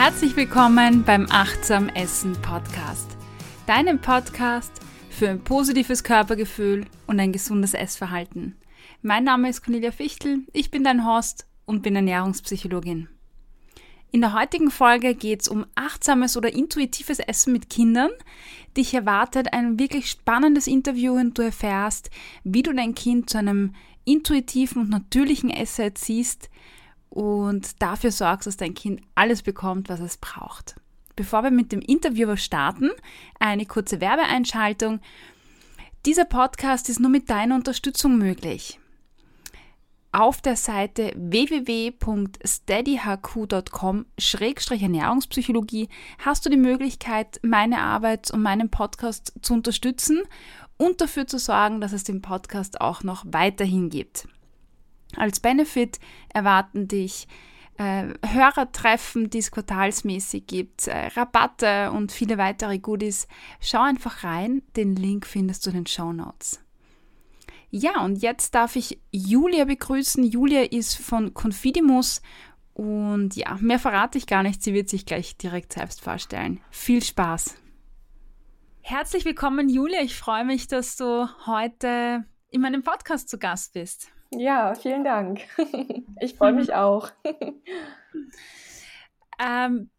Herzlich willkommen beim Achtsam Essen Podcast, deinem Podcast für ein positives Körpergefühl und ein gesundes Essverhalten. Mein Name ist Cornelia Fichtel, ich bin dein Host und bin Ernährungspsychologin. In der heutigen Folge geht es um achtsames oder intuitives Essen mit Kindern. Dich erwartet ein wirklich spannendes Interview und du erfährst, wie du dein Kind zu einem intuitiven und natürlichen Esser erziehst und dafür sorgst, dass dein Kind alles bekommt, was es braucht. Bevor wir mit dem Interview starten, eine kurze Werbeeinschaltung. Dieser Podcast ist nur mit deiner Unterstützung möglich. Auf der Seite www.steadyhq.com-ernährungspsychologie hast du die Möglichkeit, meine Arbeit und meinen Podcast zu unterstützen und dafür zu sorgen, dass es den Podcast auch noch weiterhin gibt. Als Benefit erwarten dich äh, Hörertreffen, die es quartalsmäßig gibt, äh, Rabatte und viele weitere Goodies. Schau einfach rein, den Link findest du in den Show Notes. Ja, und jetzt darf ich Julia begrüßen. Julia ist von Confidimus und ja, mehr verrate ich gar nicht. Sie wird sich gleich direkt selbst vorstellen. Viel Spaß! Herzlich willkommen, Julia. Ich freue mich, dass du heute in meinem Podcast zu Gast bist. Ja, vielen Dank. Ich freue mich auch. ähm,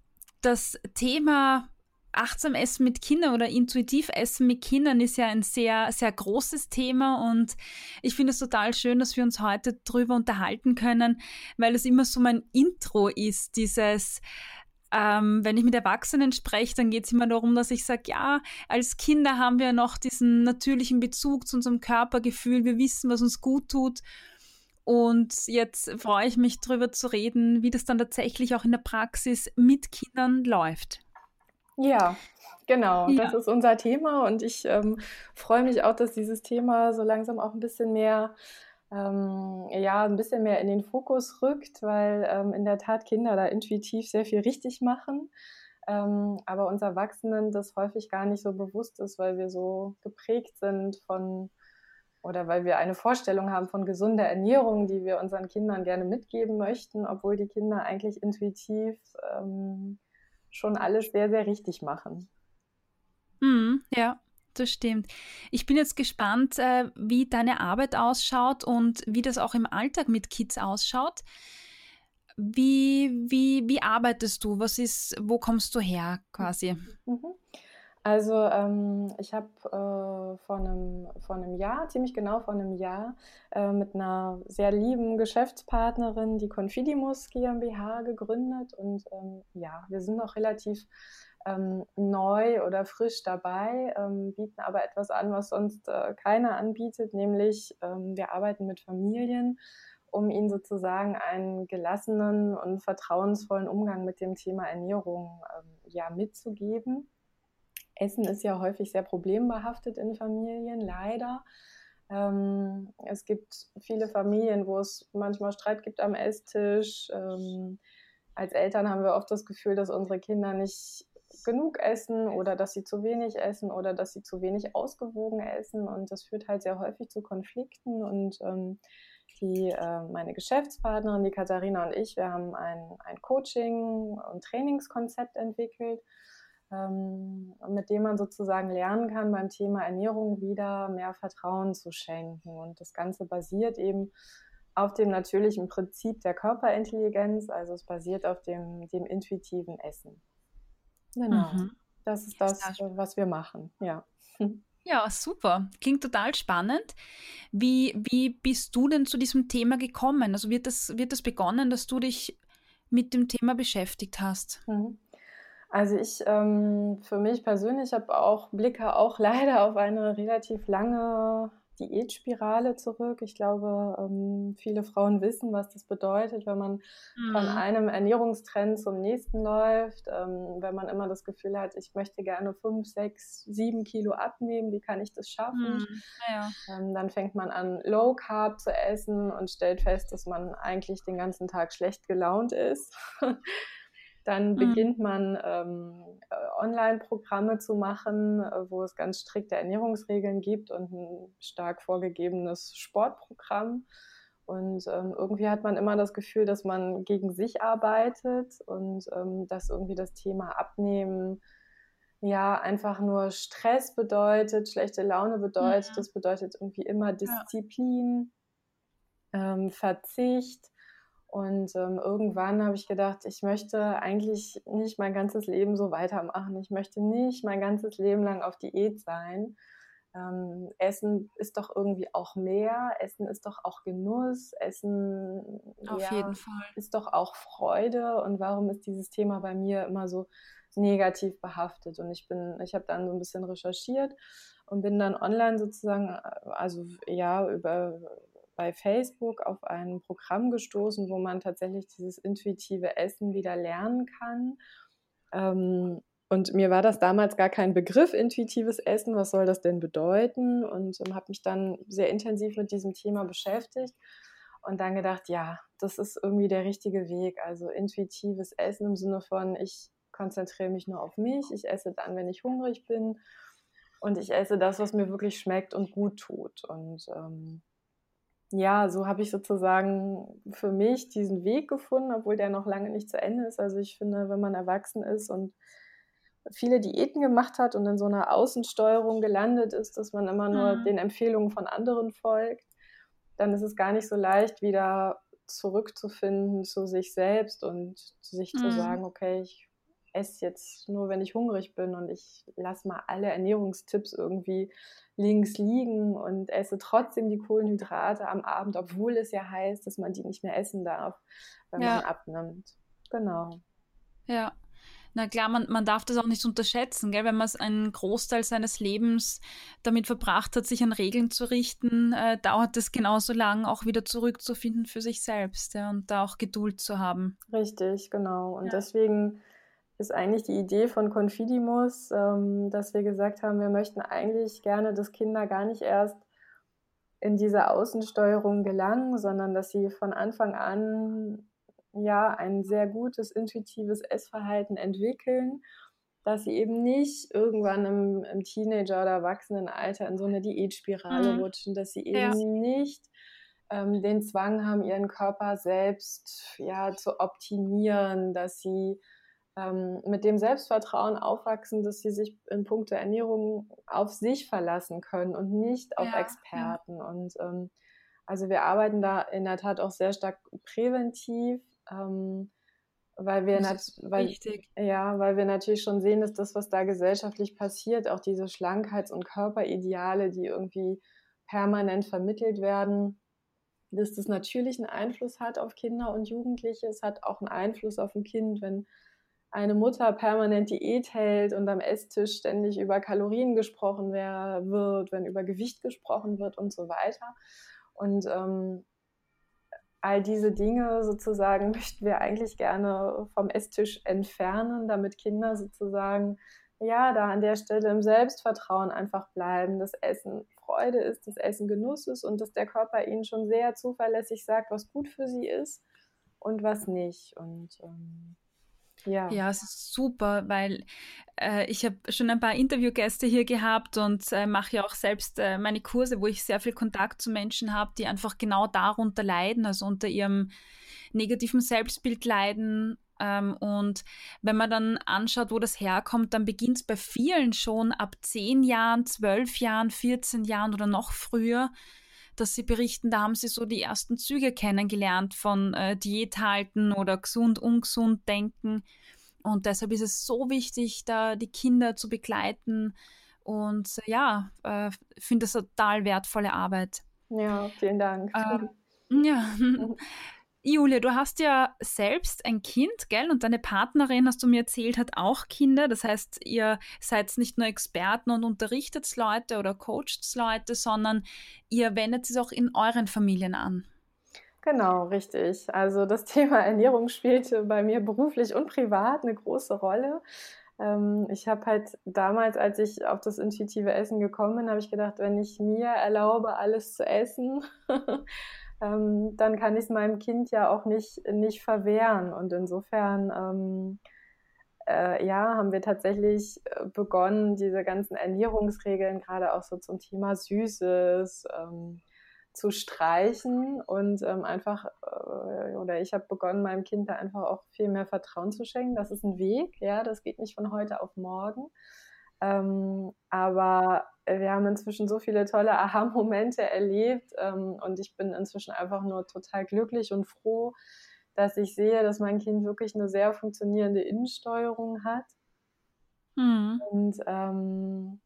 das Thema achtsam Essen mit Kindern oder intuitiv Essen mit Kindern ist ja ein sehr, sehr großes Thema und ich finde es total schön, dass wir uns heute darüber unterhalten können, weil es immer so mein Intro ist, dieses ähm, wenn ich mit Erwachsenen spreche, dann geht es immer darum, dass ich sage, ja, als Kinder haben wir noch diesen natürlichen Bezug zu unserem Körpergefühl, wir wissen, was uns gut tut. Und jetzt freue ich mich darüber zu reden, wie das dann tatsächlich auch in der Praxis mit Kindern läuft. Ja, genau, ja. das ist unser Thema und ich ähm, freue mich auch, dass dieses Thema so langsam auch ein bisschen mehr ähm, ja, ein bisschen mehr in den Fokus rückt, weil ähm, in der Tat Kinder da intuitiv sehr viel richtig machen, ähm, aber uns Erwachsenen das häufig gar nicht so bewusst ist, weil wir so geprägt sind von oder weil wir eine Vorstellung haben von gesunder Ernährung, die wir unseren Kindern gerne mitgeben möchten, obwohl die Kinder eigentlich intuitiv ähm, schon alles sehr, sehr richtig machen. Mm, ja, das stimmt. Ich bin jetzt gespannt, äh, wie deine Arbeit ausschaut und wie das auch im Alltag mit Kids ausschaut. Wie, wie, wie arbeitest du? Was ist, wo kommst du her quasi? Mhm. Also ähm, ich habe äh, vor, einem, vor einem Jahr, ziemlich genau vor einem Jahr, äh, mit einer sehr lieben Geschäftspartnerin die Confidimus GmbH gegründet. Und ähm, ja, wir sind noch relativ ähm, neu oder frisch dabei, ähm, bieten aber etwas an, was sonst äh, keiner anbietet, nämlich ähm, wir arbeiten mit Familien, um ihnen sozusagen einen gelassenen und vertrauensvollen Umgang mit dem Thema Ernährung ähm, ja mitzugeben. Essen ist ja häufig sehr problembehaftet in Familien, leider. Ähm, es gibt viele Familien, wo es manchmal Streit gibt am Esstisch. Ähm, als Eltern haben wir oft das Gefühl, dass unsere Kinder nicht genug essen oder dass sie zu wenig essen oder dass sie zu wenig ausgewogen essen. Und das führt halt sehr häufig zu Konflikten. Und ähm, die, äh, meine Geschäftspartnerin, die Katharina und ich, wir haben ein, ein Coaching- und Trainingskonzept entwickelt, ähm, mit dem man sozusagen lernen kann, beim Thema Ernährung wieder mehr Vertrauen zu schenken. Und das Ganze basiert eben auf dem natürlichen Prinzip der Körperintelligenz, also es basiert auf dem, dem intuitiven Essen. Genau. Mhm. Das ist das, was wir machen, ja. Ja, super. Klingt total spannend. Wie, wie bist du denn zu diesem Thema gekommen? Also wird das, wird das begonnen, dass du dich mit dem Thema beschäftigt hast? Mhm. Also ich ähm, für mich persönlich habe auch Blicke auch leider auf eine relativ lange Diätspirale zurück. Ich glaube, ähm, viele Frauen wissen, was das bedeutet, wenn man mhm. von einem Ernährungstrend zum nächsten läuft, ähm, wenn man immer das Gefühl hat, ich möchte gerne fünf, sechs, sieben Kilo abnehmen, wie kann ich das schaffen? Mhm. Ja. Ähm, dann fängt man an, Low Carb zu essen und stellt fest, dass man eigentlich den ganzen Tag schlecht gelaunt ist. Dann mhm. beginnt man ähm, äh, Online-Programme zu machen, äh, wo es ganz strikte Ernährungsregeln gibt und ein stark vorgegebenes Sportprogramm. Und ähm, irgendwie hat man immer das Gefühl, dass man gegen sich arbeitet und ähm, dass irgendwie das Thema Abnehmen ja einfach nur Stress bedeutet, schlechte Laune bedeutet. Mhm. Das bedeutet irgendwie immer Disziplin, ja. ähm, Verzicht. Und ähm, irgendwann habe ich gedacht, ich möchte eigentlich nicht mein ganzes Leben so weitermachen. Ich möchte nicht mein ganzes Leben lang auf Diät sein. Ähm, Essen ist doch irgendwie auch mehr, Essen ist doch auch Genuss, Essen Auf ja, jeden Fall. ist doch auch Freude. Und warum ist dieses Thema bei mir immer so negativ behaftet? Und ich bin, ich habe dann so ein bisschen recherchiert und bin dann online sozusagen, also ja, über bei Facebook auf ein Programm gestoßen, wo man tatsächlich dieses intuitive Essen wieder lernen kann. Ähm, und mir war das damals gar kein Begriff, intuitives Essen. Was soll das denn bedeuten? Und ähm, habe mich dann sehr intensiv mit diesem Thema beschäftigt und dann gedacht, ja, das ist irgendwie der richtige Weg. Also intuitives Essen im Sinne von, ich konzentriere mich nur auf mich, ich esse dann, wenn ich hungrig bin und ich esse das, was mir wirklich schmeckt und gut tut. Und ähm, ja, so habe ich sozusagen für mich diesen Weg gefunden, obwohl der noch lange nicht zu Ende ist. Also ich finde, wenn man erwachsen ist und viele Diäten gemacht hat und in so einer Außensteuerung gelandet ist, dass man immer nur mhm. den Empfehlungen von anderen folgt, dann ist es gar nicht so leicht, wieder zurückzufinden zu sich selbst und sich mhm. zu sagen, okay, ich esse jetzt nur, wenn ich hungrig bin und ich lasse mal alle Ernährungstipps irgendwie links liegen und esse trotzdem die Kohlenhydrate am Abend, obwohl es ja heißt, dass man die nicht mehr essen darf, wenn ja. man abnimmt. Genau. Ja, na klar, man, man darf das auch nicht unterschätzen, gell? wenn man einen Großteil seines Lebens damit verbracht hat, sich an Regeln zu richten, äh, dauert es genauso lang, auch wieder zurückzufinden für sich selbst ja, und da auch Geduld zu haben. Richtig, genau. Und ja. deswegen ist eigentlich die Idee von Confidimus, ähm, dass wir gesagt haben, wir möchten eigentlich gerne, dass Kinder gar nicht erst in diese Außensteuerung gelangen, sondern dass sie von Anfang an ja ein sehr gutes intuitives Essverhalten entwickeln, dass sie eben nicht irgendwann im, im Teenager- oder Erwachsenenalter in so eine Diätspirale mhm. rutschen, dass sie eben ja. nicht ähm, den Zwang haben, ihren Körper selbst ja zu optimieren, dass sie ähm, mit dem Selbstvertrauen aufwachsen, dass sie sich in puncto Ernährung auf sich verlassen können und nicht auf ja, Experten. Ja. Und ähm, also wir arbeiten da in der Tat auch sehr stark präventiv ähm, weil wir weil, ja, weil wir natürlich schon sehen, dass das, was da gesellschaftlich passiert, auch diese Schlankheits- und Körperideale, die irgendwie permanent vermittelt werden, dass das natürlich einen Einfluss hat auf Kinder und Jugendliche. Es hat auch einen Einfluss auf ein Kind, wenn eine Mutter permanent Diät hält und am Esstisch ständig über Kalorien gesprochen wird, wenn über Gewicht gesprochen wird und so weiter. Und ähm, all diese Dinge sozusagen möchten wir eigentlich gerne vom Esstisch entfernen, damit Kinder sozusagen ja da an der Stelle im Selbstvertrauen einfach bleiben, dass Essen Freude ist, dass Essen Genuss ist und dass der Körper ihnen schon sehr zuverlässig sagt, was gut für sie ist und was nicht. Und ähm, ja. Ja, es ist super, weil äh, ich habe schon ein paar Interviewgäste hier gehabt und äh, mache ja auch selbst äh, meine Kurse, wo ich sehr viel Kontakt zu Menschen habe, die einfach genau darunter leiden, also unter ihrem negativen Selbstbild leiden. Ähm, und wenn man dann anschaut, wo das herkommt, dann beginnt es bei vielen schon ab 10 Jahren, 12 Jahren, 14 Jahren oder noch früher dass sie berichten, da haben sie so die ersten Züge kennengelernt von äh, Diät halten oder gesund, ungesund denken. Und deshalb ist es so wichtig, da die Kinder zu begleiten. Und äh, ja, äh, finde das total wertvolle Arbeit. Ja, vielen Dank. Ähm, ja. Julia, du hast ja selbst ein Kind, gell? Und deine Partnerin, hast du mir erzählt, hat auch Kinder. Das heißt, ihr seid nicht nur Experten und unterrichtet Leute oder coacht Leute, sondern ihr wendet es auch in euren Familien an. Genau, richtig. Also das Thema Ernährung spielte bei mir beruflich und privat eine große Rolle. Ähm, ich habe halt damals, als ich auf das intuitive Essen gekommen bin, habe ich gedacht, wenn ich mir erlaube, alles zu essen, ähm, dann kann ich es meinem Kind ja auch nicht, nicht verwehren. Und insofern, ähm, äh, ja, haben wir tatsächlich äh, begonnen, diese ganzen Ernährungsregeln, gerade auch so zum Thema Süßes, ähm, zu streichen und ähm, einfach, äh, oder ich habe begonnen, meinem Kind da einfach auch viel mehr Vertrauen zu schenken. Das ist ein Weg, ja, das geht nicht von heute auf morgen. Ähm, aber wir haben inzwischen so viele tolle Aha-Momente erlebt ähm, und ich bin inzwischen einfach nur total glücklich und froh, dass ich sehe, dass mein Kind wirklich eine sehr funktionierende Innensteuerung hat. Mhm. Und ähm,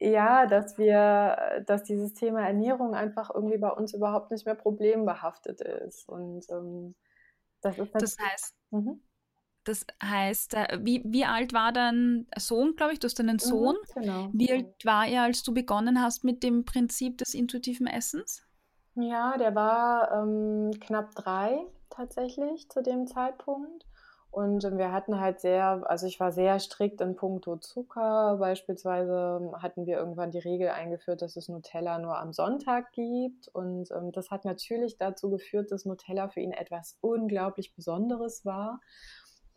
ja, dass wir, dass dieses Thema Ernährung einfach irgendwie bei uns überhaupt nicht mehr problembehaftet ist. Und ähm, das ist das heißt, mhm. Das heißt, äh, wie, wie alt war dein Sohn, glaube ich? Du hast einen mhm, Sohn. Mhm, genau. Wie alt war er, als du begonnen hast mit dem Prinzip des intuitiven Essens? Ja, der war ähm, knapp drei tatsächlich zu dem Zeitpunkt. Und wir hatten halt sehr, also ich war sehr strikt in puncto Zucker. Beispielsweise hatten wir irgendwann die Regel eingeführt, dass es Nutella nur am Sonntag gibt. Und ähm, das hat natürlich dazu geführt, dass Nutella für ihn etwas unglaublich Besonderes war.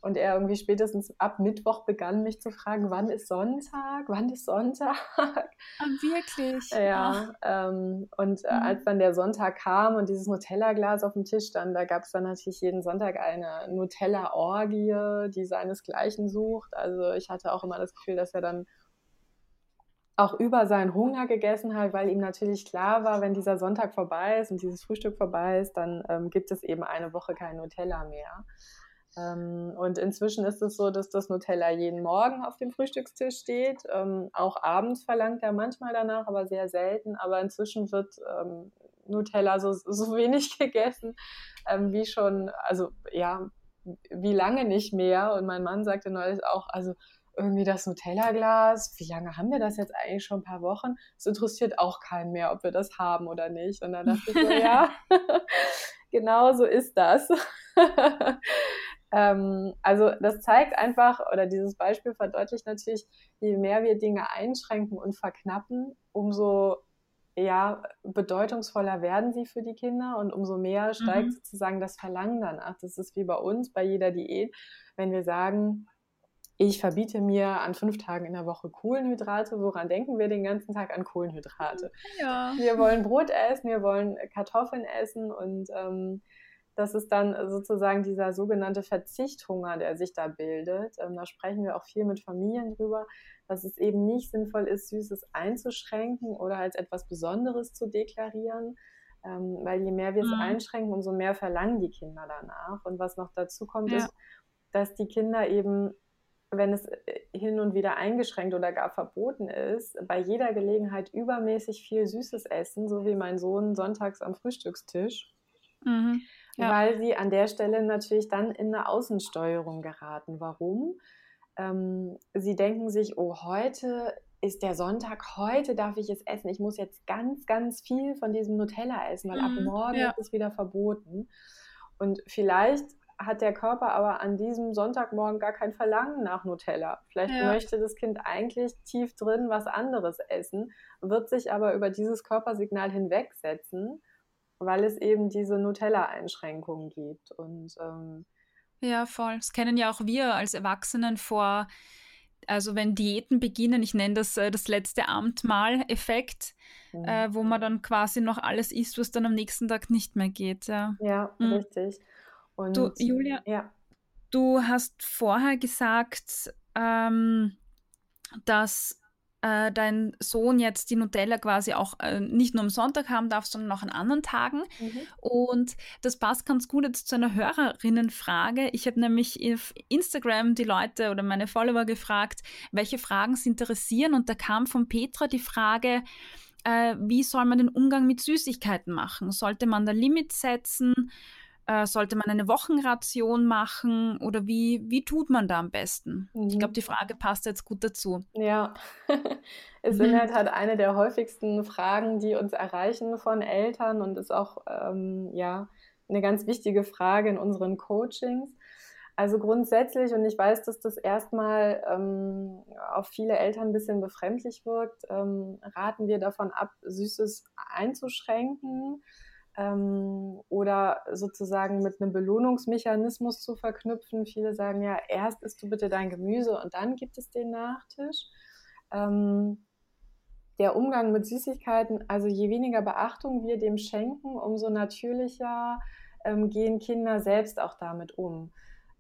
Und er irgendwie spätestens ab Mittwoch begann, mich zu fragen, wann ist Sonntag? Wann ist Sonntag? Ah, wirklich? Ja. Ähm, und äh, mhm. als dann der Sonntag kam und dieses Nutella-Glas auf dem Tisch stand, da gab es dann natürlich jeden Sonntag eine Nutella-Orgie, die seinesgleichen sucht. Also ich hatte auch immer das Gefühl, dass er dann auch über seinen Hunger gegessen hat, weil ihm natürlich klar war, wenn dieser Sonntag vorbei ist und dieses Frühstück vorbei ist, dann ähm, gibt es eben eine Woche kein Nutella mehr. Ähm, und inzwischen ist es so, dass das Nutella jeden Morgen auf dem Frühstückstisch steht. Ähm, auch abends verlangt er manchmal danach, aber sehr selten. Aber inzwischen wird ähm, Nutella so, so wenig gegessen wie schon, also ja, wie lange nicht mehr. Und mein Mann sagte neulich auch, also irgendwie das Nutella-Glas, wie lange haben wir das jetzt eigentlich schon ein paar Wochen? Es interessiert auch keinen mehr, ob wir das haben oder nicht. Und dann dachte ich so, ja, genau so ist das. Ähm, also das zeigt einfach, oder dieses Beispiel verdeutlicht natürlich, je mehr wir Dinge einschränken und verknappen, umso ja, bedeutungsvoller werden sie für die Kinder und umso mehr steigt mhm. sozusagen das Verlangen danach. Das ist wie bei uns, bei jeder Diät, wenn wir sagen, ich verbiete mir an fünf Tagen in der Woche Kohlenhydrate. Woran denken wir den ganzen Tag an Kohlenhydrate? Ja. Wir wollen Brot essen, wir wollen Kartoffeln essen und ähm, das ist dann sozusagen dieser sogenannte Verzichthunger, der sich da bildet. Ähm, da sprechen wir auch viel mit Familien drüber, dass es eben nicht sinnvoll ist, Süßes einzuschränken oder als etwas Besonderes zu deklarieren. Ähm, weil je mehr wir es mhm. einschränken, umso mehr verlangen die Kinder danach. Und was noch dazu kommt, ja. ist, dass die Kinder eben, wenn es äh, hin und wieder eingeschränkt oder gar verboten ist, bei jeder Gelegenheit übermäßig viel Süßes essen, so wie mein Sohn sonntags am Frühstückstisch. Mhm ja. weil sie an der Stelle natürlich dann in eine Außensteuerung geraten. Warum? Ähm, sie denken sich, oh, heute ist der Sonntag, heute darf ich es essen. Ich muss jetzt ganz, ganz viel von diesem Nutella essen, weil mhm, ab morgen ja. ist es wieder verboten. Und vielleicht hat der Körper aber an diesem Sonntagmorgen gar kein Verlangen nach Nutella. Vielleicht ja. möchte das Kind eigentlich tief drin was anderes essen, wird sich aber über dieses Körpersignal hinwegsetzen weil es eben diese Nutella-Einschränkungen gibt. Und ähm, ja, voll. Das kennen ja auch wir als Erwachsenen vor, also wenn Diäten beginnen, ich nenne das äh, das letzte Amtmal-Effekt, mhm. äh, wo man dann quasi noch alles isst, was dann am nächsten Tag nicht mehr geht. Ja, ja mhm. richtig. Und, du, Julia, ja. du hast vorher gesagt, ähm, dass äh, dein Sohn jetzt die Nutella quasi auch äh, nicht nur am Sonntag haben darf, sondern auch an anderen Tagen. Mhm. Und das passt ganz gut jetzt zu einer Hörerinnenfrage. Ich habe nämlich auf Instagram die Leute oder meine Follower gefragt, welche Fragen sie interessieren. Und da kam von Petra die Frage, äh, wie soll man den Umgang mit Süßigkeiten machen? Sollte man da Limits setzen? Äh, sollte man eine Wochenration machen oder wie, wie tut man da am besten? Mhm. Ich glaube, die Frage passt jetzt gut dazu. Ja, ist in der Tat eine der häufigsten Fragen, die uns erreichen von Eltern und ist auch ähm, ja, eine ganz wichtige Frage in unseren Coachings. Also grundsätzlich, und ich weiß, dass das erstmal ähm, auf viele Eltern ein bisschen befremdlich wirkt, ähm, raten wir davon ab, Süßes einzuschränken ähm, oder sozusagen mit einem Belohnungsmechanismus zu verknüpfen. Viele sagen ja, erst isst du bitte dein Gemüse und dann gibt es den Nachtisch. Ähm, der Umgang mit Süßigkeiten, also je weniger Beachtung wir dem schenken, umso natürlicher ähm, gehen Kinder selbst auch damit um.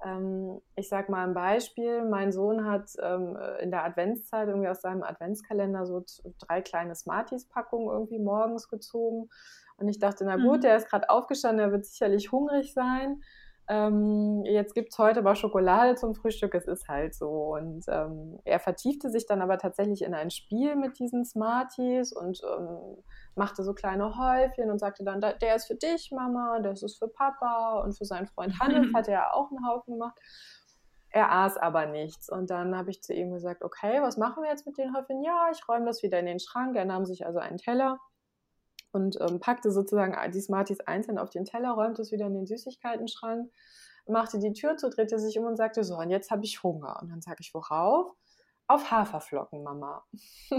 Ähm, ich sage mal ein Beispiel, mein Sohn hat ähm, in der Adventszeit irgendwie aus seinem Adventskalender so drei kleine Smarties-Packungen irgendwie morgens gezogen. Und ich dachte, na gut, mhm. der ist gerade aufgestanden, der wird sicherlich hungrig sein ähm, jetzt gibt es heute aber Schokolade zum Frühstück, es ist halt so. Und ähm, er vertiefte sich dann aber tatsächlich in ein Spiel mit diesen Smarties und ähm, machte so kleine Häufchen und sagte dann, der ist für dich, Mama, das ist für Papa und für seinen Freund Hannes hat er auch einen Haufen gemacht. Er aß aber nichts. Und dann habe ich zu ihm gesagt, okay, was machen wir jetzt mit den Häufchen? Ja, ich räume das wieder in den Schrank. Er nahm sich also einen Teller und ähm, packte sozusagen die Smarties einzeln auf den Teller, räumte es wieder in den Süßigkeiten-Schrank, machte die Tür zu, drehte sich um und sagte, so, und jetzt habe ich Hunger. Und dann sage ich, worauf? Auf Haferflocken, Mama.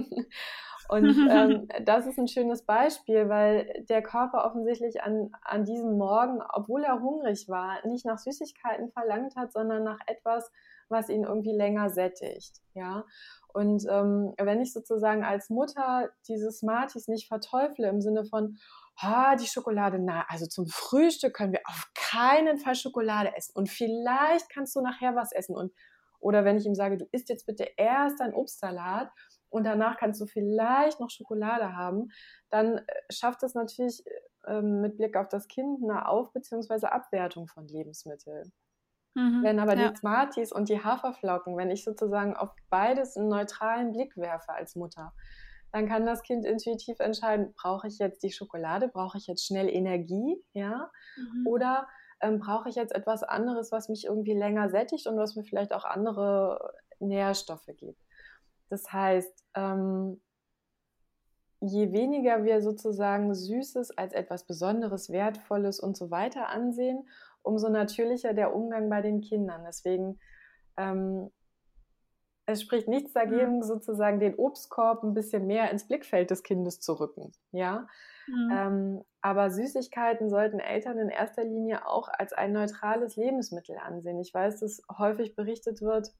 und ähm, das ist ein schönes Beispiel, weil der Körper offensichtlich an, an diesem Morgen, obwohl er hungrig war, nicht nach Süßigkeiten verlangt hat, sondern nach etwas, was ihn irgendwie länger sättigt. Ja. Und ähm, wenn ich sozusagen als Mutter diese Smarties nicht verteufle im Sinne von, ah, die Schokolade, na, also zum Frühstück können wir auf keinen Fall Schokolade essen und vielleicht kannst du nachher was essen und oder wenn ich ihm sage, du isst jetzt bitte erst ein Obstsalat und danach kannst du vielleicht noch Schokolade haben, dann äh, schafft es natürlich äh, mit Blick auf das Kind eine Auf- bzw. Abwertung von Lebensmitteln. Mhm, wenn aber ja. die Smarties und die Haferflocken, wenn ich sozusagen auf beides einen neutralen Blick werfe als Mutter, dann kann das Kind intuitiv entscheiden, brauche ich jetzt die Schokolade, brauche ich jetzt schnell Energie, ja, mhm. oder ähm, brauche ich jetzt etwas anderes, was mich irgendwie länger sättigt und was mir vielleicht auch andere Nährstoffe gibt. Das heißt, ähm, je weniger wir sozusagen Süßes als etwas Besonderes, Wertvolles und so weiter ansehen, umso natürlicher der Umgang bei den Kindern. Deswegen, ähm, es spricht nichts dagegen, mhm. sozusagen den Obstkorb ein bisschen mehr ins Blickfeld des Kindes zu rücken. Ja. Mhm. Ähm, aber Süßigkeiten sollten Eltern in erster Linie auch als ein neutrales Lebensmittel ansehen. Ich weiß, dass häufig berichtet wird,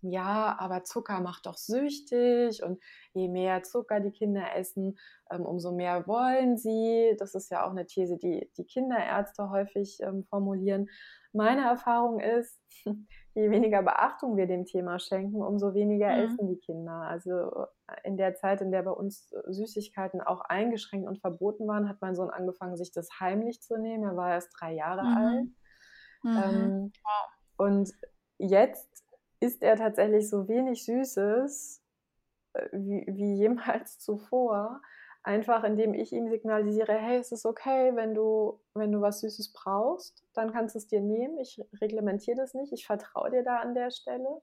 ja, aber Zucker macht doch süchtig und je mehr Zucker die Kinder essen, ähm, umso mehr wollen sie. Das ist ja auch eine These, die die Kinderärzte häufig ähm, formulieren. Meine Erfahrung ist, je weniger Beachtung wir dem Thema schenken, umso weniger mhm. essen die Kinder. Also äh, in der Zeit, in der bei uns äh, Süßigkeiten auch eingeschränkt und verboten waren, hat mein Sohn angefangen, sich das heimlich zu nehmen. Er war erst drei Jahre mhm. alt. Mhm. Ähm, und jetzt isst er tatsächlich so wenig Süßes äh, wie, wie jemals zuvor. Einfach indem ich ihm signalisiere, hey, es ist okay, wenn du, wenn du was Süßes brauchst, dann kannst du es dir nehmen. Ich reglementiere das nicht, ich vertraue dir da an der Stelle.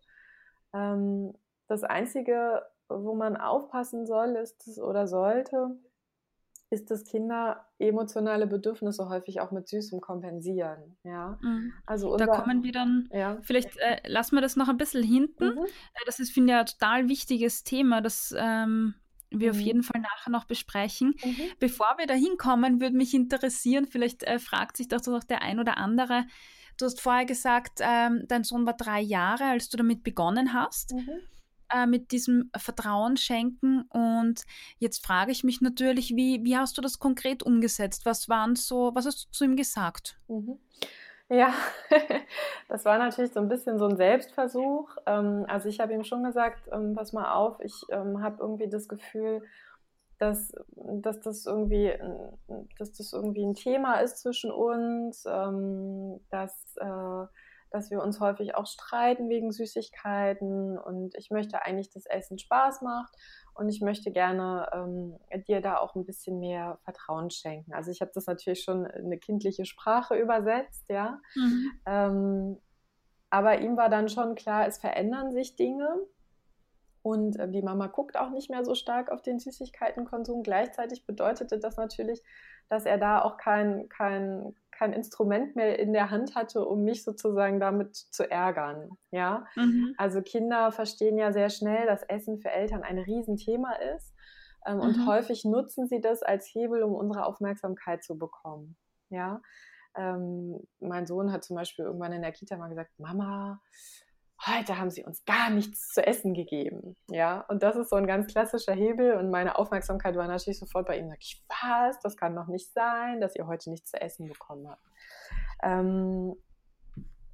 Ähm, das Einzige, wo man aufpassen soll, ist oder sollte, ist, dass Kinder emotionale Bedürfnisse häufig auch mit Süßem kompensieren. Ja? Mhm. Also unser, da kommen wir dann, ja. vielleicht äh, lassen wir das noch ein bisschen hinten. Mhm. Äh, das ist, finde ich, ein total wichtiges Thema, das ähm, wir mhm. auf jeden Fall nachher noch besprechen. Mhm. Bevor wir da hinkommen, würde mich interessieren, vielleicht äh, fragt sich doch der ein oder andere, Du hast vorher gesagt, ähm, dein Sohn war drei Jahre, als du damit begonnen hast. Mhm äh, mit diesem Vertrauen schenken. Und jetzt frage ich mich natürlich, wie, wie hast du das konkret umgesetzt? Was waren so, was hast du zu ihm gesagt? Mhm. Ja, das war natürlich so ein bisschen so ein Selbstversuch. Ähm, also ich habe ihm schon gesagt, ähm, pass mal auf, ich ähm, habe irgendwie das Gefühl, dass, dass, das irgendwie, dass das irgendwie ein Thema ist zwischen uns, dass äh, dass wir uns häufig auch streiten wegen Süßigkeiten und ich möchte eigentlich, dass Essen Spaß macht und ich möchte gerne ähm, dir da auch ein bisschen mehr Vertrauen schenken. Also ich habe das natürlich schon in eine kindliche Sprache übersetzt, ja. Mhm. Ähm, aber ihm war dann schon klar, es verändern sich Dinge. Und äh, die Mama guckt auch nicht mehr so stark auf den Süßigkeitenkonsum. Gleichzeitig bedeutete das natürlich, dass er da auch kein, kein, kein Instrument mehr in der Hand hatte, um mich sozusagen damit zu ärgern. Ja, mhm. also Kinder verstehen ja sehr schnell, dass Essen für Eltern ein Riesenthema ist. Ähm, mhm. Und häufig nutzen sie das als Hebel, um unsere Aufmerksamkeit zu bekommen. Ja, ähm, mein Sohn hat zum Beispiel irgendwann in der Kita mal gesagt, Mama, heute haben sie uns gar nichts zu essen gegeben. Ja, und das ist so ein ganz klassischer Hebel und meine Aufmerksamkeit war natürlich sofort bei ihm. Sag ich, was? Das kann doch nicht sein, dass ihr heute nichts zu essen bekommen habt. Ähm,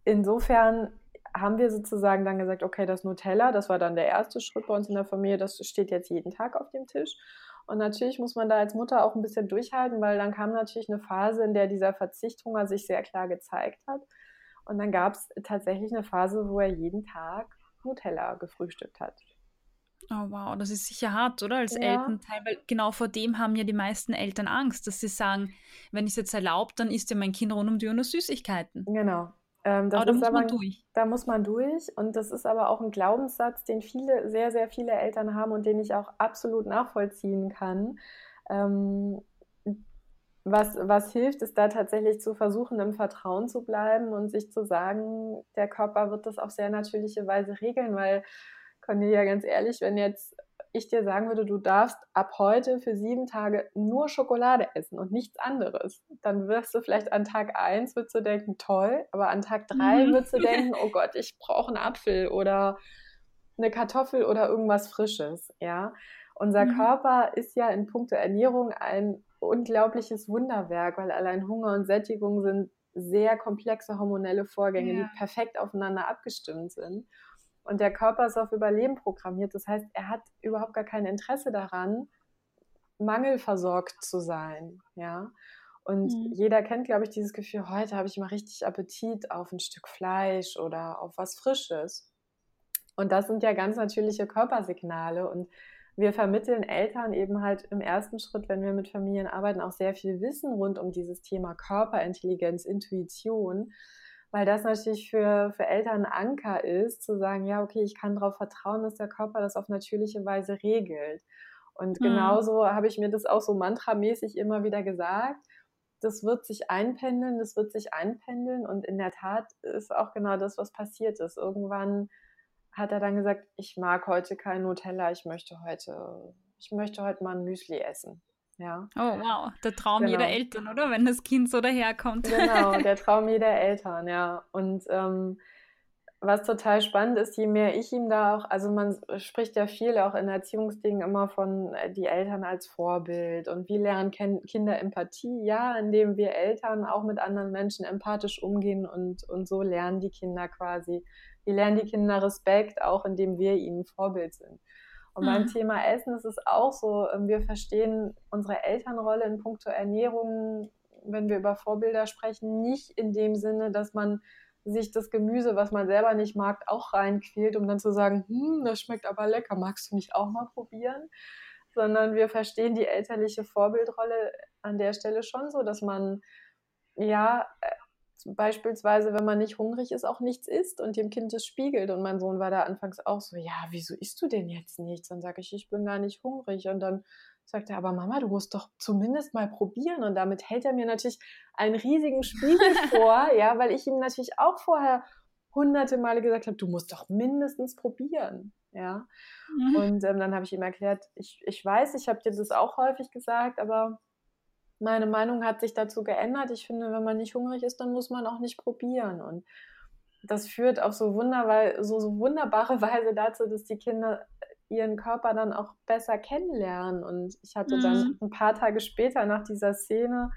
insofern haben wir sozusagen dann gesagt, okay, das Nutella, das war dann der erste Schritt bei uns in der Familie, das steht jetzt jeden Tag auf dem Tisch. Und natürlich muss man da als Mutter auch ein bisschen durchhalten, weil dann kam natürlich eine Phase, in der dieser Verzichthunger sich sehr klar gezeigt hat. Und dann gab es tatsächlich eine Phase, wo er jeden Tag Nutella gefrühstückt hat. Oh wow, das ist sicher hart, oder? Als ja. Elternteil, weil genau vor dem haben ja die meisten Eltern Angst, dass sie sagen, wenn ich es jetzt erlaubt, dann isst ja mein Kind rund um die Uhr nur Süßigkeiten. Genau. Ähm, aber da muss aber, man durch. Da muss man durch. Und das ist aber auch ein Glaubenssatz, den viele, sehr, sehr viele Eltern haben und den ich auch absolut nachvollziehen kann. Ähm, was, was hilft, ist da tatsächlich zu versuchen, im Vertrauen zu bleiben und sich zu sagen, der Körper wird das auf sehr natürliche Weise regeln, weil Cornelia, ganz ehrlich, wenn jetzt ich dir sagen würde, du darfst ab heute für sieben Tage nur Schokolade essen und nichts anderes, dann wirst du vielleicht an Tag eins würdest du denken, toll, aber an Tag drei mhm. würdest du denken, oh Gott, ich brauche einen Apfel oder eine Kartoffel oder irgendwas Frisches, ja. Unser mhm. Körper ist ja in puncto Ernährung ein unglaubliches Wunderwerk, weil allein Hunger und Sättigung sind sehr komplexe hormonelle Vorgänge, ja. die perfekt aufeinander abgestimmt sind. Und der Körper ist auf Überleben programmiert. Das heißt, er hat überhaupt gar kein Interesse daran, mangelversorgt zu sein. Ja. Und mhm. jeder kennt, glaube ich, dieses Gefühl, heute habe ich mal richtig Appetit auf ein Stück Fleisch oder auf was Frisches. Und das sind ja ganz natürliche Körpersignale. Und wir vermitteln Eltern eben halt im ersten Schritt, wenn wir mit Familien arbeiten, auch sehr viel Wissen rund um dieses Thema Körperintelligenz, Intuition, weil das natürlich für, für Eltern ein Anker ist, zu sagen, ja, okay, ich kann darauf vertrauen, dass der Körper das auf natürliche Weise regelt. Und mhm. genauso habe ich mir das auch so mantramäßig immer wieder gesagt. Das wird sich einpendeln, das wird sich einpendeln. Und in der Tat ist auch genau das, was passiert ist. Irgendwann hat er dann gesagt, ich mag heute kein Nutella, ich möchte heute, ich möchte heute mal ein Müsli essen. Ja. Oh wow, der Traum genau. jeder Eltern, oder? Wenn das Kind so daherkommt. Genau, der Traum jeder Eltern, ja. Und ähm, was total spannend ist, je mehr ich ihm da auch, also man spricht ja viel auch in Erziehungsdingen immer von äh, die Eltern als Vorbild und wie lernen Kinder Empathie? Ja, indem wir Eltern auch mit anderen Menschen empathisch umgehen und, und so lernen die Kinder quasi wie lernen die Kinder Respekt, auch indem wir ihnen Vorbild sind. Und mhm. beim Thema Essen ist es auch so, ähm, wir verstehen unsere Elternrolle in puncto Ernährung, wenn wir über Vorbilder sprechen, nicht in dem Sinne, dass man sich das Gemüse, was man selber nicht mag, auch reinquält, um dann zu sagen, hm, das schmeckt aber lecker, magst du mich auch mal probieren? Sondern wir verstehen die elterliche Vorbildrolle an der Stelle schon so, dass man ja beispielsweise, wenn man nicht hungrig ist, auch nichts isst und dem Kind das spiegelt. Und mein Sohn war da anfangs auch so, ja, wieso isst du denn jetzt nichts? Dann sage ich, ich bin gar nicht hungrig. Und dann sagt er, aber Mama, du musst doch zumindest mal probieren. Und damit hält er mir natürlich einen riesigen Spiegel vor, ja, weil ich ihm natürlich auch vorher hunderte Male gesagt habe, du musst doch mindestens probieren. Ja. Mhm. Und ähm, dann habe ich ihm erklärt, ich, ich weiß, ich habe dir das auch häufig gesagt, aber meine Meinung hat sich dazu geändert. Ich finde, wenn man nicht hungrig ist, dann muss man auch nicht probieren. Und das führt auf so, so, so wunderbare Weise dazu, dass die Kinder ihren Körper dann auch besser kennenlernen. Und ich hatte mhm. dann ein paar Tage später nach dieser Szene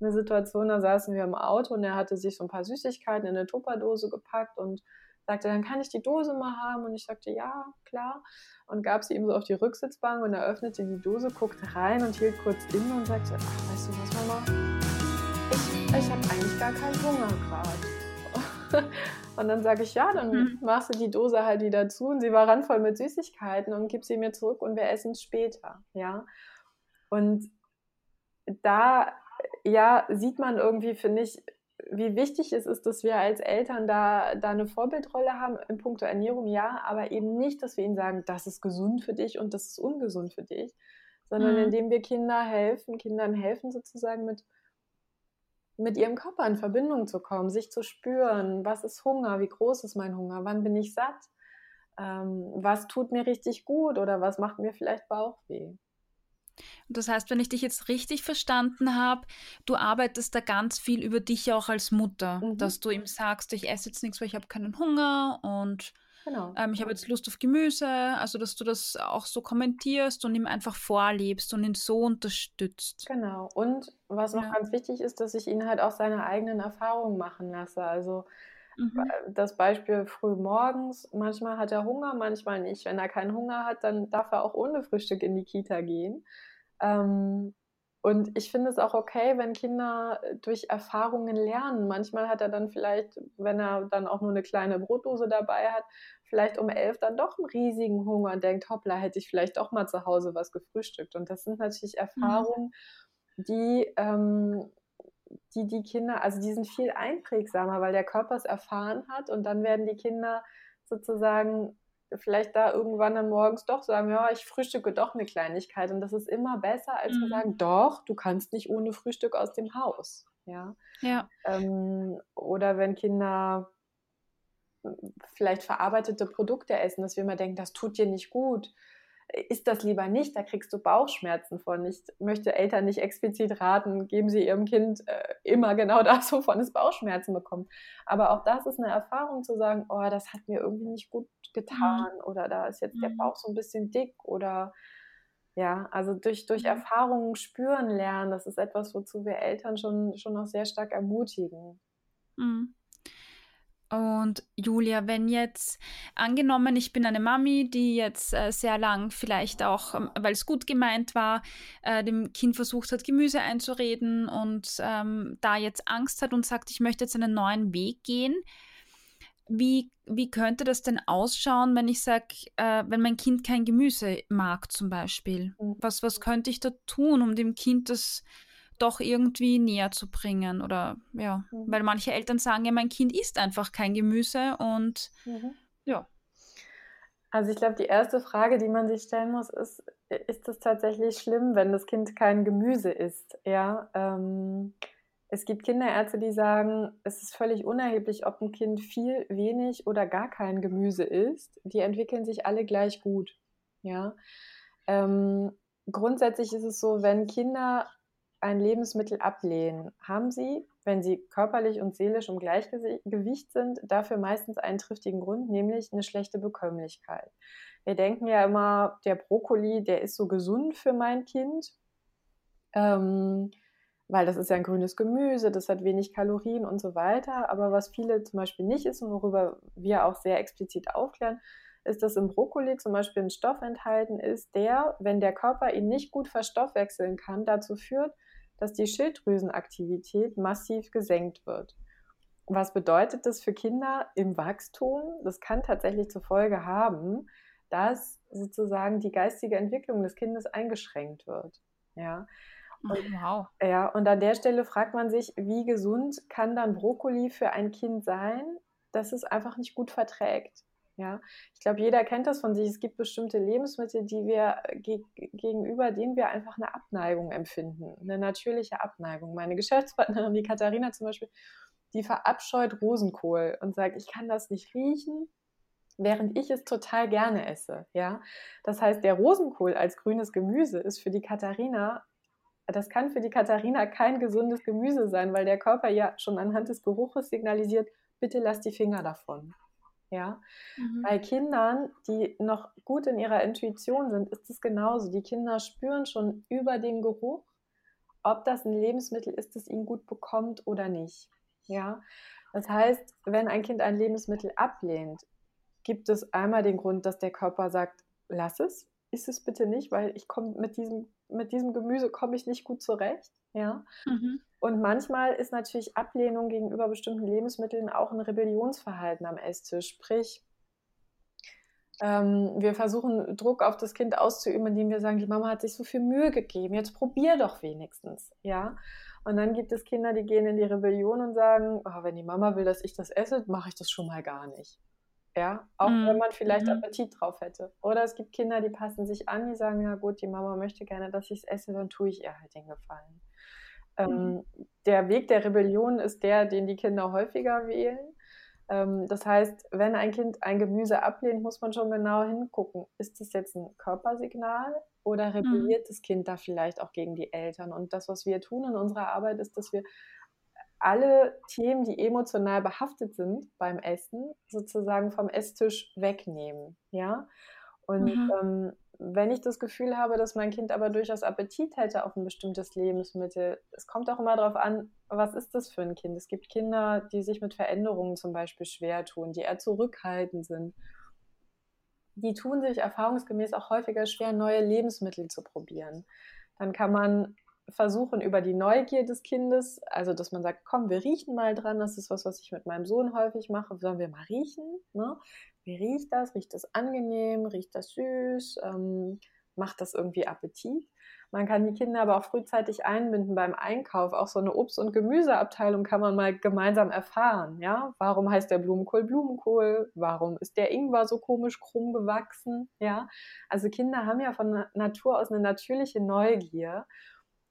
eine Situation, da saßen wir im Auto und er hatte sich so ein paar Süßigkeiten in eine Tupperdose gepackt und sagte, dann kann ich die Dose mal haben. Und ich sagte, ja, klar. Und gab sie ihm so auf die Rücksitzbank und er öffnete die Dose, guckte rein und hielt kurz inne und sagte, ach, weißt du was, Mama? Ich, ich habe eigentlich gar keinen Hunger gerade. und dann sage ich, ja, dann mhm. machst du die Dose halt wieder zu. Und sie war randvoll mit Süßigkeiten und gib sie mir zurück und wir essen es später. Ja. Und da ja, sieht man irgendwie, finde ich, wie wichtig es ist, dass wir als Eltern da, da eine Vorbildrolle haben in puncto Ernährung, ja, aber eben nicht, dass wir ihnen sagen, das ist gesund für dich und das ist ungesund für dich, sondern mhm. indem wir Kinder helfen, Kindern helfen sozusagen mit, mit ihrem Körper in Verbindung zu kommen, sich zu spüren, was ist Hunger, wie groß ist mein Hunger, wann bin ich satt, ähm, was tut mir richtig gut oder was macht mir vielleicht Bauchweh. Das heißt, wenn ich dich jetzt richtig verstanden habe, du arbeitest da ganz viel über dich auch als Mutter, mhm. dass du ihm sagst, ich esse jetzt nichts, weil ich habe keinen Hunger und Genau. Ähm, ich habe jetzt Lust auf Gemüse, also dass du das auch so kommentierst und ihm einfach vorlebst und ihn so unterstützt. Genau. Und was noch ja. ganz wichtig ist, dass ich ihn halt auch seine eigenen Erfahrungen machen lasse. Also mhm. Äh, das Beispiel früh morgens, manchmal hat er Hunger, manchmal nicht. Wenn er keinen Hunger hat, dann darf er auch ohne Frühstück in die Kita gehen. Ähm, und ich finde es auch okay, wenn Kinder äh, durch Erfahrungen lernen. Manchmal hat er dann vielleicht, wenn er dann auch nur eine kleine Brotdose dabei hat, vielleicht um elf dann doch einen riesigen Hunger und denkt, hoppla, hätte ich vielleicht doch mal zu Hause was gefrühstückt. Und das sind natürlich mhm. Erfahrungen, die, ähm, die die Kinder, also die sind viel einprägsamer, weil der Körper es erfahren hat und dann werden die Kinder sozusagen vielleicht da irgendwann dann morgens doch sagen, ja, ich frühstücke doch eine Kleinigkeit. Und das ist immer besser, als mhm. zu sagen, doch, du kannst nicht ohne Frühstück aus dem Haus. Ja. ja. Ähm, oder wenn Kinder vielleicht verarbeitete Produkte essen, dass wir immer denken, das tut dir nicht gut ist das lieber nicht, da kriegst du Bauchschmerzen von. Ich möchte Eltern nicht explizit raten, geben sie ihrem Kind äh, immer genau das, wovon es Bauchschmerzen bekommt. Aber auch das ist eine Erfahrung zu sagen, oh, das hat mir irgendwie nicht gut getan mhm. oder da ist jetzt mhm. der Bauch so ein bisschen dick oder ja, also durch, durch mhm. Erfahrungen spüren lernen, das ist etwas, wozu wir Eltern schon, schon noch sehr stark ermutigen. Mhm. Und Julia, wenn jetzt angenommen, ich bin eine Mami, die jetzt äh, sehr lang vielleicht auch, ähm, weil es gut gemeint war, äh, dem Kind versucht hat, Gemüse einzureden und ähm, da jetzt Angst hat und sagt, ich möchte jetzt einen neuen Weg gehen. Wie, wie könnte das denn ausschauen, wenn ich sage, äh, wenn mein Kind kein Gemüse mag zum Beispiel? Mhm. Was, was könnte ich da tun, um dem Kind das doch irgendwie näher zu bringen. Oder ja, mhm. weil manche Eltern sagen ja, mein Kind isst einfach kein Gemüse und mhm. ja. Also ich glaube, die erste Frage, die man sich stellen muss, ist, ist es tatsächlich schlimm, wenn das Kind kein Gemüse isst? Ja, ähm, es gibt Kinderärzte, die sagen, es ist völlig unerheblich, ob ein Kind viel, wenig oder gar kein Gemüse isst. Die entwickeln sich alle gleich gut. Ja. Ähm, grundsätzlich ist es so, wenn Kinder ein Lebensmittel ablehnen, haben sie, wenn sie körperlich und seelisch im Gleichgewicht sind, dafür meistens einen triftigen Grund, nämlich eine schlechte Bekömmlichkeit. Wir denken ja immer, der Brokkoli, der ist so gesund für mein Kind, ähm, weil das ist ja ein grünes Gemüse, das hat wenig Kalorien und so weiter. Aber was viele zum Beispiel nicht ist und worüber wir auch sehr explizit aufklären, ist, dass im Brokkoli zum Beispiel ein Stoff enthalten ist, der, wenn der Körper ihn nicht gut verstoffwechseln kann, dazu führt, dass die Schilddrüsenaktivität massiv gesenkt wird. Was bedeutet das für Kinder im Wachstum? Das kann tatsächlich zur Folge haben, dass sozusagen die geistige Entwicklung des Kindes eingeschränkt wird. Ja. Und, wow. Ja, und an der Stelle fragt man sich, wie gesund kann dann Brokkoli für ein Kind sein, das es einfach nicht gut verträgt? Ja, ich glaube, jeder kennt das von sich. Es gibt bestimmte Lebensmittel, die wir ge gegenüber denen wir einfach eine Abneigung empfinden, eine natürliche Abneigung. Meine Geschäftspartnerin, die Katharina zum Beispiel, die verabscheut Rosenkohl und sagt, ich kann das nicht riechen, während ich es total gerne esse. Ja, das heißt, der Rosenkohl als grünes Gemüse ist für die Katharina das kann für die Katharina kein gesundes Gemüse sein, weil der Körper ja schon anhand des Geruches signalisiert, bitte lass die Finger davon. Ja, mhm. bei Kindern, die noch gut in ihrer Intuition sind, ist es genauso. Die Kinder spüren schon über den Geruch, ob das ein Lebensmittel ist, das ihnen gut bekommt oder nicht. Ja, das heißt, wenn ein Kind ein Lebensmittel ablehnt, gibt es einmal den Grund, dass der Körper sagt, lass es, isst es bitte nicht, weil ich komme mit diesem, mit diesem Gemüse komme ich nicht gut zurecht. Ja. Mhm. Und manchmal ist natürlich Ablehnung gegenüber bestimmten Lebensmitteln auch ein Rebellionsverhalten am Esstisch. Sprich, ähm, wir versuchen Druck auf das Kind auszuüben, indem wir sagen, die Mama hat sich so viel Mühe gegeben, jetzt probier doch wenigstens, ja. Und dann gibt es Kinder, die gehen in die Rebellion und sagen, oh, wenn die Mama will, dass ich das esse, mache ich das schon mal gar nicht. Ja, auch mhm. wenn man vielleicht mhm. Appetit drauf hätte. Oder es gibt Kinder, die passen sich an, die sagen, ja gut, die Mama möchte gerne, dass ich es esse, dann tue ich ihr halt den Gefallen. Mhm. Ähm, der Weg der Rebellion ist der, den die Kinder häufiger wählen. Ähm, das heißt, wenn ein Kind ein Gemüse ablehnt, muss man schon genau hingucken. Ist das jetzt ein Körpersignal oder mhm. rebelliert mhm. das Kind da vielleicht auch gegen die Eltern? Und das, was wir tun in unserer Arbeit, ist, dass wir alle Themen, die emotional behaftet sind beim Essen, sozusagen vom Esstisch wegnehmen. Ja. Und mhm. ähm, wenn ich das Gefühl habe, dass mein Kind aber durchaus Appetit hätte auf ein bestimmtes Lebensmittel, es kommt auch immer darauf an, was ist das für ein Kind? Es gibt Kinder, die sich mit Veränderungen zum Beispiel schwer tun, die eher zurückhaltend sind. Die tun sich erfahrungsgemäß auch häufiger schwer, neue Lebensmittel zu probieren. Dann kann man versuchen, über die Neugier des Kindes, also dass man sagt, komm, wir riechen mal dran, das ist was, was ich mit meinem Sohn häufig mache, sollen wir mal riechen? Ne? Wie riecht das? Riecht das angenehm? Riecht das süß? Ähm, macht das irgendwie Appetit? Man kann die Kinder aber auch frühzeitig einbinden beim Einkauf. Auch so eine Obst- und Gemüseabteilung kann man mal gemeinsam erfahren. Ja, warum heißt der Blumenkohl Blumenkohl? Warum ist der Ingwer so komisch krumm gewachsen? Ja, also Kinder haben ja von Natur aus eine natürliche Neugier.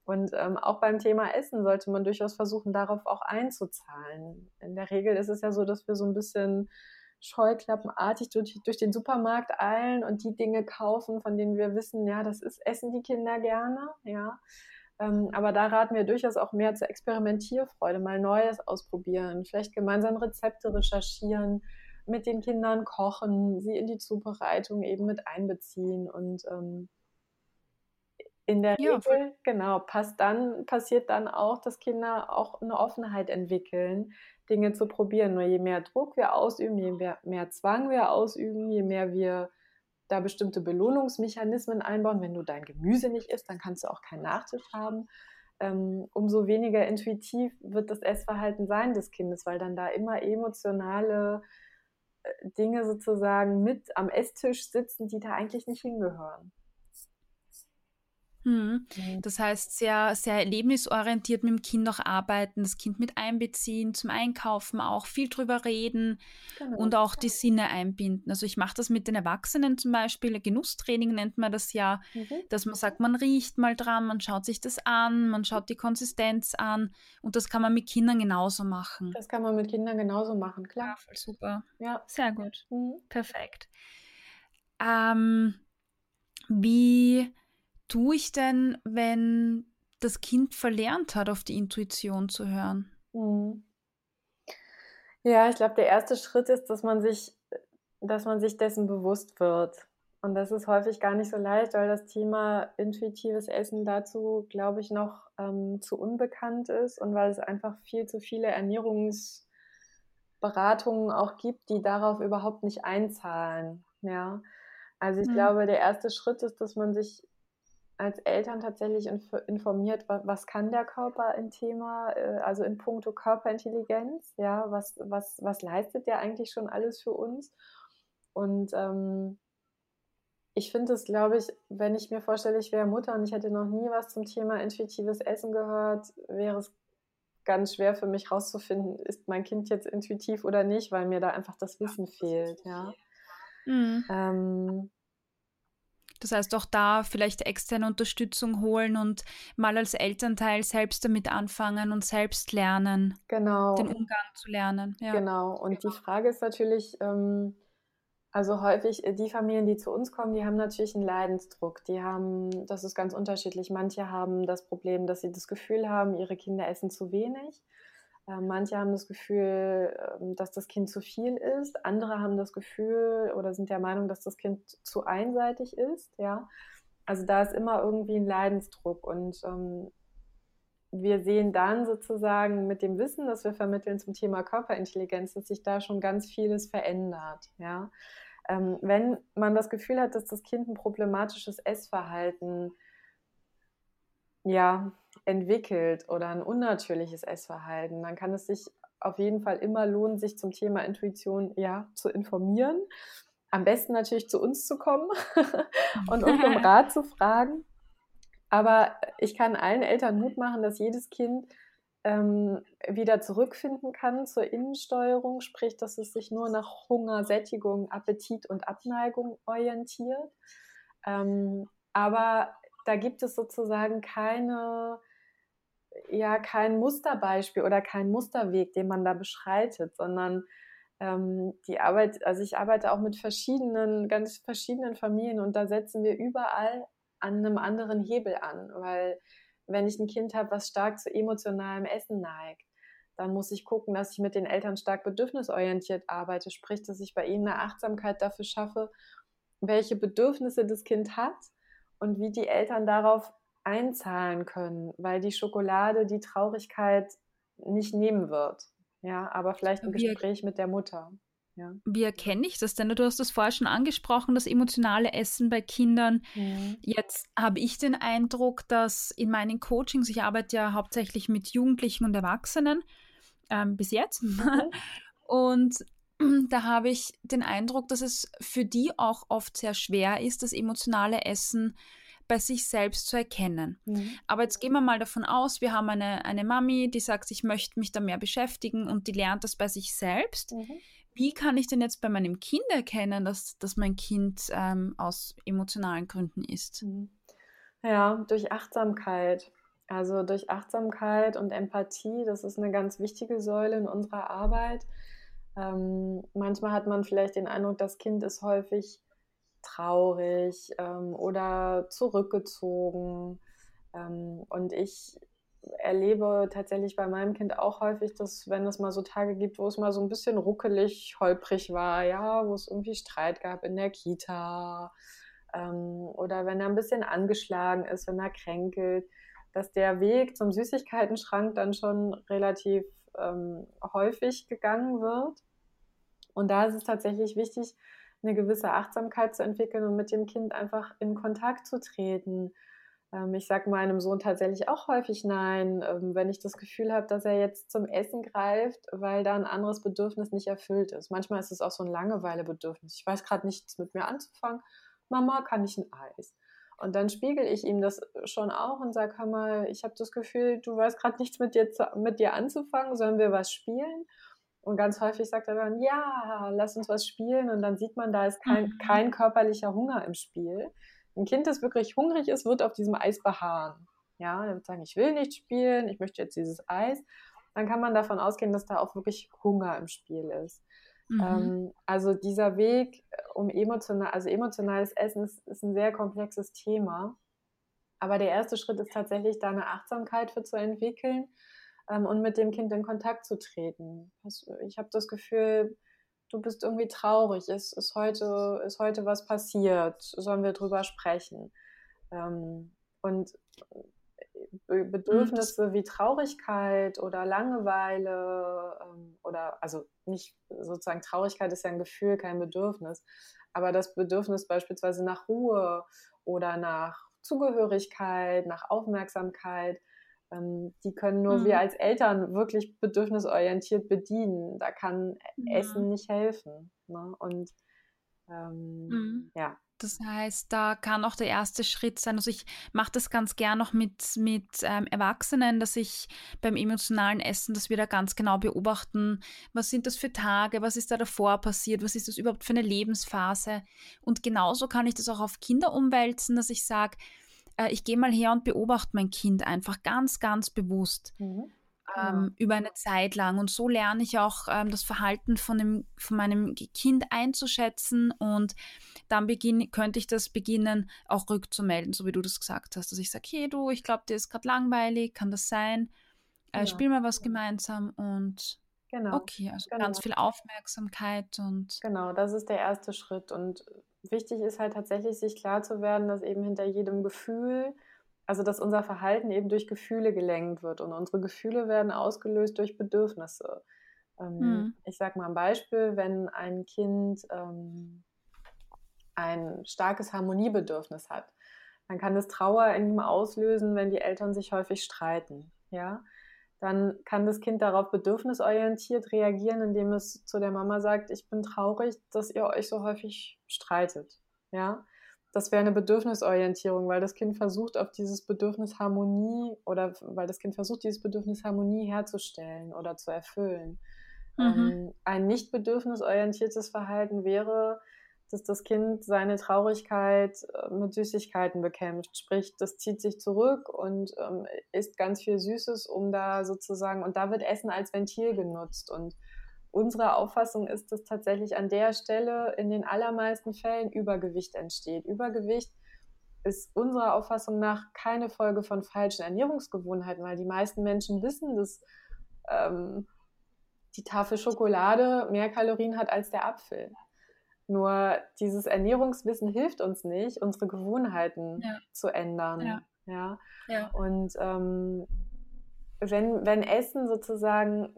Und ähm, auch beim Thema Essen sollte man durchaus versuchen, darauf auch einzuzahlen. In der Regel ist es ja so, dass wir so ein bisschen scheuklappenartig durch, durch den Supermarkt eilen und die Dinge kaufen, von denen wir wissen, ja, das ist, essen die Kinder gerne, ja. Ähm, aber da raten wir durchaus auch mehr zur Experimentierfreude, mal Neues ausprobieren, vielleicht gemeinsam Rezepte recherchieren, mit den Kindern kochen, sie in die Zubereitung eben mit einbeziehen und ähm, in der ja. Regel, genau, passt dann, passiert dann auch, dass Kinder auch eine Offenheit entwickeln, Dinge zu probieren. Nur je mehr Druck wir ausüben, je mehr, mehr Zwang wir ausüben, je mehr wir da bestimmte Belohnungsmechanismen einbauen. Wenn du dein Gemüse nicht isst, dann kannst du auch keinen Nachtisch haben. Ähm, umso weniger intuitiv wird das Essverhalten sein des Kindes, weil dann da immer emotionale äh, Dinge sozusagen mit am Esstisch sitzen, die da eigentlich nicht hingehören. Mhm. Das heißt, sehr, sehr erlebnisorientiert mit dem Kind auch arbeiten, das Kind mit einbeziehen, zum Einkaufen auch viel drüber reden genau. und auch die Sinne einbinden. Also ich mache das mit den Erwachsenen zum Beispiel, Genusstraining nennt man das ja, mhm. dass man sagt, man riecht mal dran, man schaut sich das an, man schaut die Konsistenz an und das kann man mit Kindern genauso machen. Das kann man mit Kindern genauso machen, klar. Ja, voll super. Ja. Sehr gut. Mhm. Perfekt. Ähm, wie tue ich denn, wenn das Kind verlernt hat, auf die Intuition zu hören? Mhm. Ja, ich glaube, der erste Schritt ist, dass man sich, dass man sich dessen bewusst wird. Und das ist häufig gar nicht so leicht, weil das Thema intuitives Essen dazu, glaube ich, noch ähm, zu unbekannt ist und weil es einfach viel zu viele Ernährungsberatungen auch gibt, die darauf überhaupt nicht einzahlen. Ja, also ich mhm. glaube, der erste Schritt ist, dass man sich als Eltern tatsächlich inf informiert, was, kann der Körper im Thema, äh, also in puncto Körperintelligenz, ja, was, was, was leistet der eigentlich schon alles für uns? Und ähm, ich finde es, glaube ich, wenn ich mir vorstelle, ich wäre Mutter und ich hätte noch nie was zum Thema intuitives Essen gehört, wäre es ganz schwer für mich rauszufinden, ist mein Kind jetzt intuitiv oder nicht, weil mir da einfach das Wissen fehlt, ja. Mhm. Ähm, das heißt, auch da vielleicht externe Unterstützung holen und mal als Elternteil selbst damit anfangen und selbst lernen. Genau. Den Umgang zu lernen. Ja. Genau. Und die Frage ist natürlich, ähm, also häufig äh, die Familien, die zu uns kommen, die haben natürlich einen Leidensdruck. Die haben, das ist ganz unterschiedlich. Manche haben das Problem, dass sie das Gefühl haben, ihre Kinder essen zu wenig. Äh, manche haben das Gefühl, ähm, dass das Kind zu viel ist. Andere haben das Gefühl oder sind der Meinung, dass das Kind zu einseitig ist. Ja, also da ist immer irgendwie ein Leidensdruck und ähm, wir sehen dann sozusagen mit dem Wissen, das wir vermitteln zum Thema Körperintelligenz, dass sich da schon ganz vieles verändert. Ja, ähm, wenn man das Gefühl hat, dass das Kind ein problematisches Essverhalten ja, entwickelt oder ein unnatürliches Essverhalten, dann kann es sich auf jeden Fall immer lohnen, sich zum Thema Intuition ja zu informieren. Am besten natürlich zu uns zu kommen und uns um Rat zu fragen. Aber ich kann allen Eltern Mut machen, dass jedes Kind ähm, wieder zurückfinden kann zur Innensteuerung, sprich, dass es sich nur nach Hunger, Sättigung, Appetit und Abneigung orientiert. Ähm, aber da gibt es sozusagen keine, ja, kein Musterbeispiel oder kein Musterweg, den man da beschreitet, sondern ähm, die Arbeit, also ich arbeite auch mit verschiedenen, ganz verschiedenen Familien und da setzen wir überall an einem anderen Hebel an, weil wenn ich ein Kind habe, was stark zu emotionalem Essen neigt, dann muss ich gucken, dass ich mit den Eltern stark bedürfnisorientiert arbeite, sprich, dass ich bei ihnen eine Achtsamkeit dafür schaffe, welche Bedürfnisse das Kind hat und wie die Eltern darauf einzahlen können, weil die Schokolade die Traurigkeit nicht nehmen wird. Ja, aber vielleicht ein Gespräch mit der Mutter. Ja. Wie erkenne ich das denn? Du hast das vorher schon angesprochen, das emotionale Essen bei Kindern. Mhm. Jetzt habe ich den Eindruck, dass in meinen Coachings, ich arbeite ja hauptsächlich mit Jugendlichen und Erwachsenen, ähm, bis jetzt. Mhm. Und da habe ich den Eindruck, dass es für die auch oft sehr schwer ist, das emotionale Essen bei sich selbst zu erkennen. Mhm. Aber jetzt gehen wir mal davon aus, wir haben eine, eine Mami, die sagt, ich möchte mich da mehr beschäftigen und die lernt das bei sich selbst. Mhm. Wie kann ich denn jetzt bei meinem Kind erkennen, dass, dass mein Kind ähm, aus emotionalen Gründen ist? Mhm. Ja, durch Achtsamkeit. Also durch Achtsamkeit und Empathie, das ist eine ganz wichtige Säule in unserer Arbeit. Ähm, manchmal hat man vielleicht den Eindruck, das Kind ist häufig traurig ähm, oder zurückgezogen. Ähm, und ich erlebe tatsächlich bei meinem Kind auch häufig, dass wenn es mal so Tage gibt, wo es mal so ein bisschen ruckelig, holprig war, ja, wo es irgendwie Streit gab in der Kita ähm, oder wenn er ein bisschen angeschlagen ist, wenn er kränkelt, dass der Weg zum Süßigkeitenschrank dann schon relativ ähm, häufig gegangen wird. Und da ist es tatsächlich wichtig, eine gewisse Achtsamkeit zu entwickeln und mit dem Kind einfach in Kontakt zu treten. Ähm, ich sage meinem Sohn tatsächlich auch häufig Nein, ähm, wenn ich das Gefühl habe, dass er jetzt zum Essen greift, weil da ein anderes Bedürfnis nicht erfüllt ist. Manchmal ist es auch so ein Langeweilebedürfnis. Ich weiß gerade nichts mit mir anzufangen. Mama, kann ich ein Eis? Und dann spiegel ich ihm das schon auch und sage, hör mal, ich habe das Gefühl, du weißt gerade nichts mit dir, zu, mit dir anzufangen, sollen wir was spielen? Und ganz häufig sagt er dann, ja, lass uns was spielen. Und dann sieht man, da ist kein, mhm. kein körperlicher Hunger im Spiel. Ein Kind, das wirklich hungrig ist, wird auf diesem Eis beharren. Ja, er wird sagen, ich will nicht spielen, ich möchte jetzt dieses Eis. Dann kann man davon ausgehen, dass da auch wirklich Hunger im Spiel ist. Mhm. Ähm, also dieser Weg äh, um emotional, also emotionales Essen ist, ist ein sehr komplexes Thema. Aber der erste Schritt ist tatsächlich, da eine Achtsamkeit für zu entwickeln ähm, und mit dem Kind in Kontakt zu treten. Ich habe das Gefühl, du bist irgendwie traurig, ist, ist, heute, ist heute was passiert, sollen wir drüber sprechen. Ähm, und Bedürfnisse wie Traurigkeit oder Langeweile ähm, oder also nicht sozusagen Traurigkeit ist ja ein Gefühl, kein Bedürfnis, aber das Bedürfnis beispielsweise nach Ruhe oder nach Zugehörigkeit, nach Aufmerksamkeit, die können nur mhm. wir als Eltern wirklich bedürfnisorientiert bedienen. Da kann ja. Essen nicht helfen. Ne? Und ähm, mhm. ja. Das heißt, da kann auch der erste Schritt sein. Also ich mache das ganz gern noch mit, mit ähm, Erwachsenen, dass ich beim emotionalen Essen, dass wir da ganz genau beobachten, was sind das für Tage, was ist da davor passiert, was ist das überhaupt für eine Lebensphase. Und genauso kann ich das auch auf Kinder umwälzen, dass ich sage, äh, ich gehe mal her und beobachte mein Kind einfach ganz, ganz bewusst. Mhm. Ähm, genau. über eine Zeit lang. Und so lerne ich auch ähm, das Verhalten von, dem, von meinem Kind einzuschätzen und dann beginn, könnte ich das beginnen, auch rückzumelden, so wie du das gesagt hast. Dass ich sage, hey du, ich glaube, dir ist gerade langweilig, kann das sein? Äh, genau. Spiel mal was gemeinsam und Genau. Okay, also genau. ganz viel Aufmerksamkeit und. Genau, das ist der erste Schritt. Und wichtig ist halt tatsächlich, sich klar zu werden, dass eben hinter jedem Gefühl, also dass unser Verhalten eben durch Gefühle gelenkt wird und unsere Gefühle werden ausgelöst durch Bedürfnisse. Ähm, hm. Ich sage mal ein Beispiel, wenn ein Kind ähm, ein starkes Harmoniebedürfnis hat, dann kann es Trauer in ihm auslösen, wenn die Eltern sich häufig streiten. Ja, dann kann das Kind darauf bedürfnisorientiert reagieren, indem es zu der Mama sagt, ich bin traurig, dass ihr euch so häufig streitet. Ja, das wäre eine Bedürfnisorientierung, weil das Kind versucht, auf dieses Bedürfnis Harmonie oder weil das Kind versucht, dieses Bedürfnis Harmonie herzustellen oder zu erfüllen. Mhm. Ähm, ein nicht bedürfnisorientiertes Verhalten wäre, dass das Kind seine Traurigkeit äh, mit Süßigkeiten bekämpft. Sprich, das zieht sich zurück und ähm, isst ganz viel Süßes, um da sozusagen, und da wird Essen als Ventil genutzt. Und unsere Auffassung ist, dass tatsächlich an der Stelle in den allermeisten Fällen Übergewicht entsteht. Übergewicht ist unserer Auffassung nach keine Folge von falschen Ernährungsgewohnheiten, weil die meisten Menschen wissen, dass ähm, die Tafel Schokolade mehr Kalorien hat als der Apfel. Nur dieses Ernährungswissen hilft uns nicht, unsere Gewohnheiten ja. zu ändern. Ja. ja? ja. Und ähm, wenn, wenn Essen sozusagen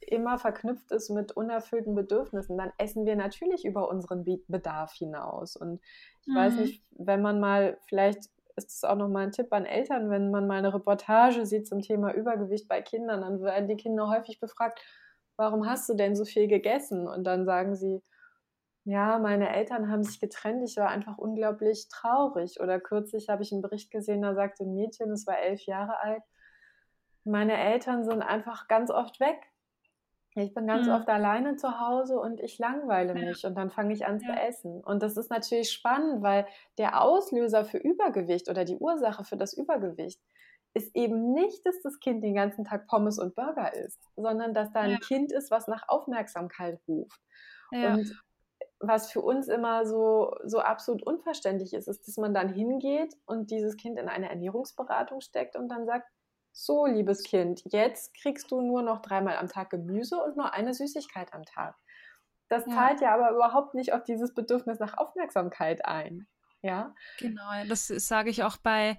immer verknüpft ist mit unerfüllten Bedürfnissen, dann essen wir natürlich über unseren Bedarf hinaus. Und ich mhm. weiß nicht, wenn man mal, vielleicht ist es auch nochmal ein Tipp an Eltern, wenn man mal eine Reportage sieht zum Thema Übergewicht bei Kindern, dann werden die Kinder häufig befragt, warum hast du denn so viel gegessen? Und dann sagen sie, ja, meine Eltern haben sich getrennt, ich war einfach unglaublich traurig. Oder kürzlich habe ich einen Bericht gesehen, da sagte ein Mädchen, es war elf Jahre alt, meine Eltern sind einfach ganz oft weg. Ich bin ganz mhm. oft alleine zu Hause und ich langweile mich ja. und dann fange ich an ja. zu essen. Und das ist natürlich spannend, weil der Auslöser für Übergewicht oder die Ursache für das Übergewicht ist eben nicht, dass das Kind den ganzen Tag Pommes und Burger isst, sondern dass da ein ja. Kind ist, was nach Aufmerksamkeit ruft. Und was für uns immer so, so absolut unverständlich ist, ist, dass man dann hingeht und dieses Kind in eine Ernährungsberatung steckt und dann sagt, so, liebes Kind, jetzt kriegst du nur noch dreimal am Tag Gemüse und nur eine Süßigkeit am Tag. Das ja. zahlt ja aber überhaupt nicht auf dieses Bedürfnis nach Aufmerksamkeit ein. Ja. Genau, das sage ich auch bei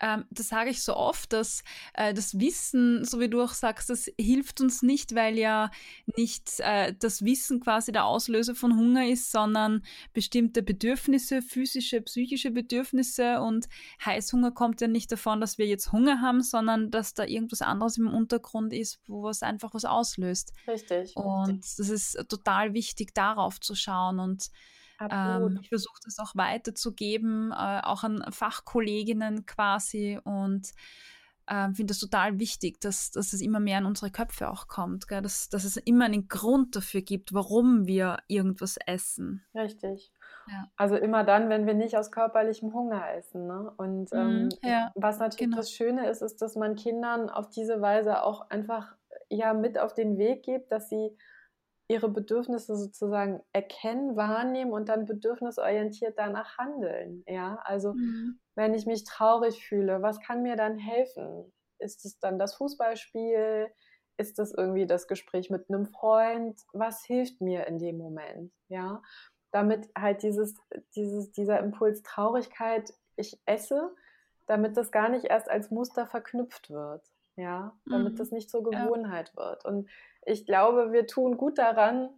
ähm, das sage ich so oft, dass äh, das Wissen, so wie du auch sagst, das hilft uns nicht, weil ja nicht äh, das Wissen quasi der Auslöser von Hunger ist, sondern bestimmte Bedürfnisse, physische, psychische Bedürfnisse und Heißhunger kommt ja nicht davon, dass wir jetzt Hunger haben, sondern dass da irgendwas anderes im Untergrund ist, wo was einfach was auslöst. Richtig. Und das ist total wichtig, darauf zu schauen und ähm, ich versuche das auch weiterzugeben, äh, auch an Fachkolleginnen quasi und äh, finde das total wichtig, dass, dass es immer mehr in unsere Köpfe auch kommt, gell? Dass, dass es immer einen Grund dafür gibt, warum wir irgendwas essen. Richtig. Ja. Also immer dann, wenn wir nicht aus körperlichem Hunger essen. Ne? Und ähm, mm, ja, was natürlich genau. das Schöne ist, ist, dass man Kindern auf diese Weise auch einfach ja mit auf den Weg gibt, dass sie ihre Bedürfnisse sozusagen erkennen, wahrnehmen und dann bedürfnisorientiert danach handeln. Ja, also mhm. wenn ich mich traurig fühle, was kann mir dann helfen? Ist es dann das Fußballspiel? Ist es irgendwie das Gespräch mit einem Freund? Was hilft mir in dem Moment? Ja, damit halt dieses, dieses, dieser Impuls Traurigkeit, ich esse, damit das gar nicht erst als Muster verknüpft wird. Ja, damit mhm. das nicht zur Gewohnheit ja. wird. Und ich glaube, wir tun gut daran,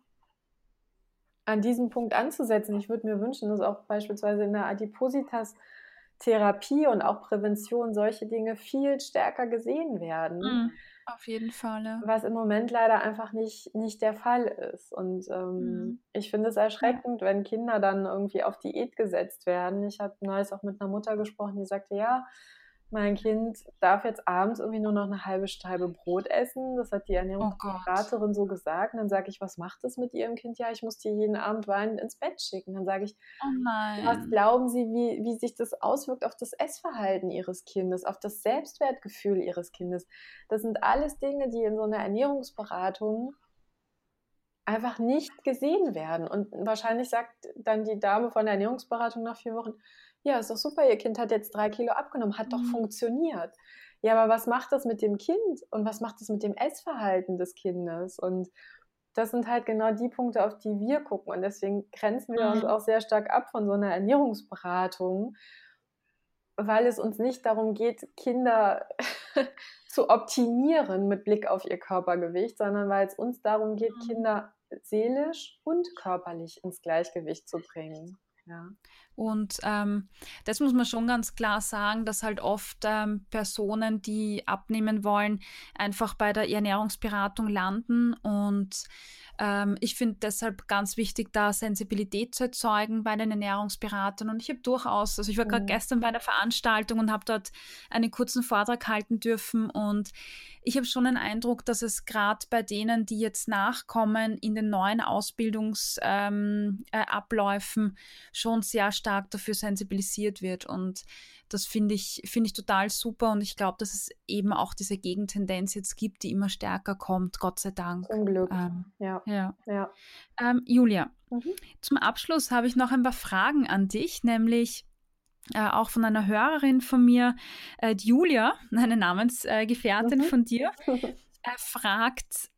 an diesem Punkt anzusetzen. Ich würde mir wünschen, dass auch beispielsweise in der Adipositas-Therapie und auch Prävention solche Dinge viel stärker gesehen werden. Mhm, auf jeden Fall. Ja. Was im Moment leider einfach nicht, nicht der Fall ist. Und ähm, mhm. ich finde es erschreckend, ja. wenn Kinder dann irgendwie auf Diät gesetzt werden. Ich habe neulich auch mit einer Mutter gesprochen, die sagte, ja, mein Kind darf jetzt abends irgendwie nur noch eine halbe Scheibe Brot essen. Das hat die Ernährungsberaterin oh so gesagt. Und dann sage ich, was macht das mit Ihrem Kind? Ja, ich muss die jeden Abend weinend ins Bett schicken. Dann sage ich, oh was glauben Sie, wie, wie sich das auswirkt auf das Essverhalten Ihres Kindes, auf das Selbstwertgefühl Ihres Kindes? Das sind alles Dinge, die in so einer Ernährungsberatung einfach nicht gesehen werden. Und wahrscheinlich sagt dann die Dame von der Ernährungsberatung nach vier Wochen, ja, ist doch super, ihr Kind hat jetzt drei Kilo abgenommen, hat mhm. doch funktioniert. Ja, aber was macht das mit dem Kind und was macht das mit dem Essverhalten des Kindes? Und das sind halt genau die Punkte, auf die wir gucken. Und deswegen grenzen wir mhm. uns auch sehr stark ab von so einer Ernährungsberatung, weil es uns nicht darum geht, Kinder zu optimieren mit Blick auf ihr Körpergewicht, sondern weil es uns darum geht, mhm. Kinder seelisch und körperlich ins Gleichgewicht zu bringen. Ja. Und ähm, das muss man schon ganz klar sagen, dass halt oft ähm, Personen, die abnehmen wollen, einfach bei der Ernährungsberatung landen und ähm, ich finde deshalb ganz wichtig, da Sensibilität zu erzeugen bei den Ernährungsberatern. Und ich habe durchaus, also ich war gerade mhm. gestern bei einer Veranstaltung und habe dort einen kurzen Vortrag halten dürfen. Und ich habe schon den Eindruck, dass es gerade bei denen, die jetzt nachkommen, in den neuen Ausbildungsabläufen ähm, äh, schon sehr stark dafür sensibilisiert wird. Und das finde ich, finde ich total super und ich glaube, dass es eben auch diese Gegentendenz jetzt gibt, die immer stärker kommt, Gott sei Dank. Zum Glück. Ähm, ja. ja. ja. Ähm, Julia, mhm. zum Abschluss habe ich noch ein paar Fragen an dich, nämlich äh, auch von einer Hörerin von mir, äh, Julia, eine Namensgefährtin mhm. von dir. Er fragt,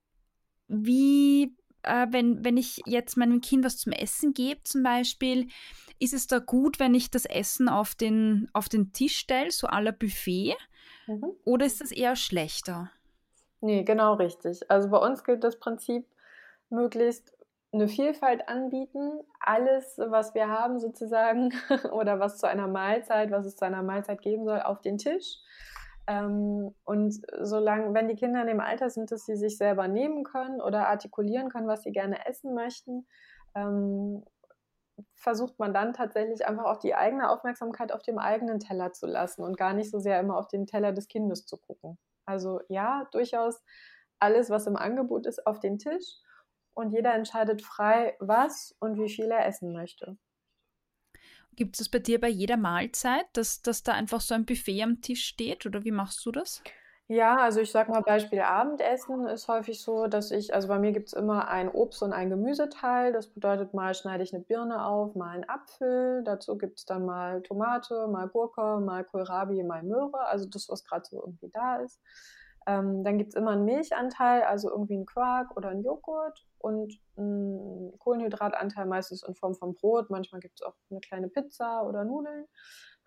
wie, äh, wenn, wenn ich jetzt meinem Kind was zum Essen gebe, zum Beispiel, ist es da gut, wenn ich das Essen auf den, auf den Tisch stelle, so aller Buffet? Mhm. Oder ist das eher schlechter? Nee, genau richtig. Also bei uns gilt das Prinzip, möglichst eine Vielfalt anbieten, alles, was wir haben sozusagen oder was zu einer Mahlzeit, was es zu einer Mahlzeit geben soll, auf den Tisch. Ähm, und solange, wenn die Kinder in dem Alter sind, dass sie sich selber nehmen können oder artikulieren können, was sie gerne essen möchten, ähm, versucht man dann tatsächlich einfach auch die eigene Aufmerksamkeit auf dem eigenen Teller zu lassen und gar nicht so sehr immer auf den Teller des Kindes zu gucken. Also ja, durchaus alles, was im Angebot ist, auf den Tisch und jeder entscheidet frei, was und wie viel er essen möchte. Gibt es bei dir bei jeder Mahlzeit, dass, dass da einfach so ein Buffet am Tisch steht oder wie machst du das? Ja, also ich sag mal Beispiel Abendessen ist häufig so, dass ich, also bei mir gibt es immer ein Obst- und ein Gemüseteil. Das bedeutet, mal schneide ich eine Birne auf, mal einen Apfel. Dazu gibt es dann mal Tomate, mal Gurke, mal Kohlrabi, mal Möhre. Also das, was gerade so irgendwie da ist. Ähm, dann gibt es immer einen Milchanteil, also irgendwie einen Quark oder einen Joghurt und einen Kohlenhydratanteil meistens in Form von Brot. Manchmal gibt es auch eine kleine Pizza oder Nudeln.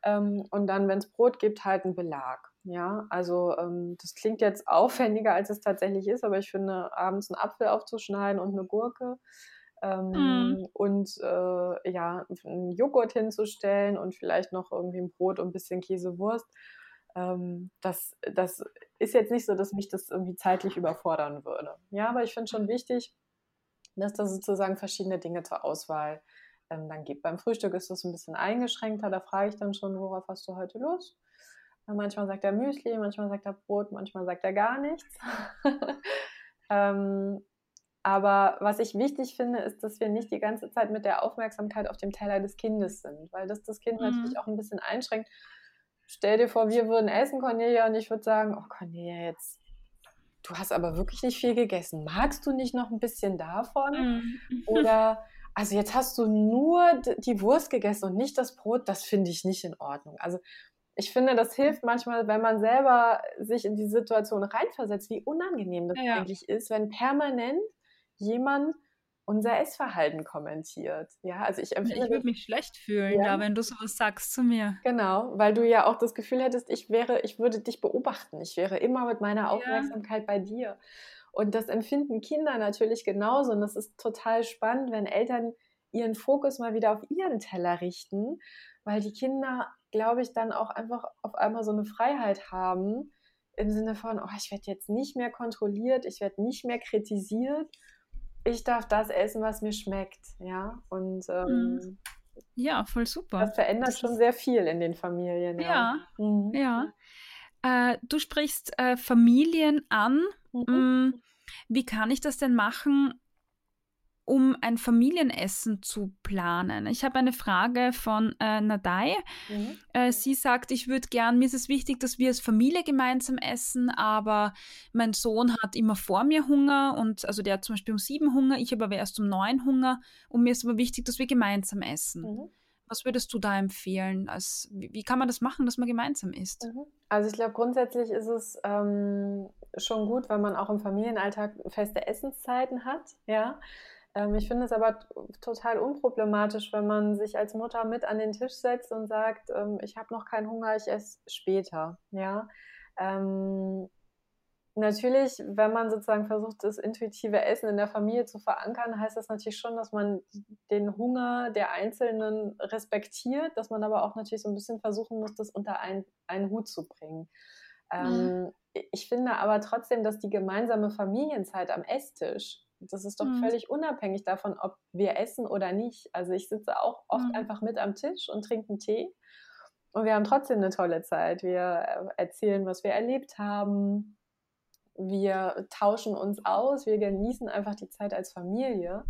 Ähm, und dann, wenn es Brot gibt, halt einen Belag. Ja, also ähm, das klingt jetzt aufwendiger, als es tatsächlich ist, aber ich finde, abends einen Apfel aufzuschneiden und eine Gurke ähm, mm. und äh, ja, einen Joghurt hinzustellen und vielleicht noch irgendwie ein Brot und ein bisschen Käsewurst ähm, das, das ist jetzt nicht so, dass mich das irgendwie zeitlich überfordern würde. Ja, aber ich finde schon wichtig, dass da sozusagen verschiedene Dinge zur Auswahl ähm, dann gibt. Beim Frühstück ist das ein bisschen eingeschränkter, da frage ich dann schon, worauf hast du heute Lust? Manchmal sagt er Müsli, manchmal sagt er Brot, manchmal sagt er gar nichts. ähm, aber was ich wichtig finde, ist, dass wir nicht die ganze Zeit mit der Aufmerksamkeit auf dem Teller des Kindes sind, weil das das Kind mhm. natürlich auch ein bisschen einschränkt stell dir vor, wir würden essen, Cornelia, und ich würde sagen, oh Cornelia, jetzt, du hast aber wirklich nicht viel gegessen. Magst du nicht noch ein bisschen davon? Mhm. Oder, also jetzt hast du nur die Wurst gegessen und nicht das Brot, das finde ich nicht in Ordnung. Also ich finde, das hilft manchmal, wenn man selber sich in die Situation reinversetzt, wie unangenehm das ja. eigentlich ist, wenn permanent jemand unser Essverhalten kommentiert. Ja, also ich empfinde. Ich würde mich schlecht fühlen, ja. da, wenn du sowas sagst zu mir. Genau, weil du ja auch das Gefühl hättest, ich wäre, ich würde dich beobachten. Ich wäre immer mit meiner Aufmerksamkeit ja. bei dir. Und das empfinden Kinder natürlich genauso. Und das ist total spannend, wenn Eltern ihren Fokus mal wieder auf ihren Teller richten, weil die Kinder, glaube ich, dann auch einfach auf einmal so eine Freiheit haben im Sinne von, oh, ich werde jetzt nicht mehr kontrolliert, ich werde nicht mehr kritisiert ich darf das essen, was mir schmeckt, ja. Und ähm, mhm. ja, voll super. Das verändert das schon sehr viel in den Familien. Ja, ja. Mhm. ja. Äh, du sprichst äh, Familien an. Mhm. Mm, wie kann ich das denn machen, um ein Familienessen zu planen. Ich habe eine Frage von äh, Nadai. Mhm. Äh, sie sagt, ich würde gern, mir ist es wichtig, dass wir als Familie gemeinsam essen, aber mein Sohn hat immer vor mir Hunger und also der hat zum Beispiel um sieben Hunger, ich habe aber erst um neun Hunger und mir ist aber wichtig, dass wir gemeinsam essen. Mhm. Was würdest du da empfehlen? Als, wie, wie, kann man das machen, dass man gemeinsam isst? Mhm. Also ich glaube, grundsätzlich ist es ähm, schon gut, wenn man auch im Familienalltag feste Essenszeiten hat, ja. Ähm, ich finde es aber total unproblematisch, wenn man sich als Mutter mit an den Tisch setzt und sagt, ähm, ich habe noch keinen Hunger, ich esse später. Ja. Ähm, natürlich, wenn man sozusagen versucht, das intuitive Essen in der Familie zu verankern, heißt das natürlich schon, dass man den Hunger der Einzelnen respektiert, dass man aber auch natürlich so ein bisschen versuchen muss, das unter einen, einen Hut zu bringen. Mhm. Ähm, ich finde aber trotzdem, dass die gemeinsame Familienzeit am Esstisch das ist doch mhm. völlig unabhängig davon, ob wir essen oder nicht. Also ich sitze auch oft mhm. einfach mit am Tisch und trinke einen Tee. Und wir haben trotzdem eine tolle Zeit. Wir äh, erzählen, was wir erlebt haben. Wir tauschen uns aus. Wir genießen einfach die Zeit als Familie.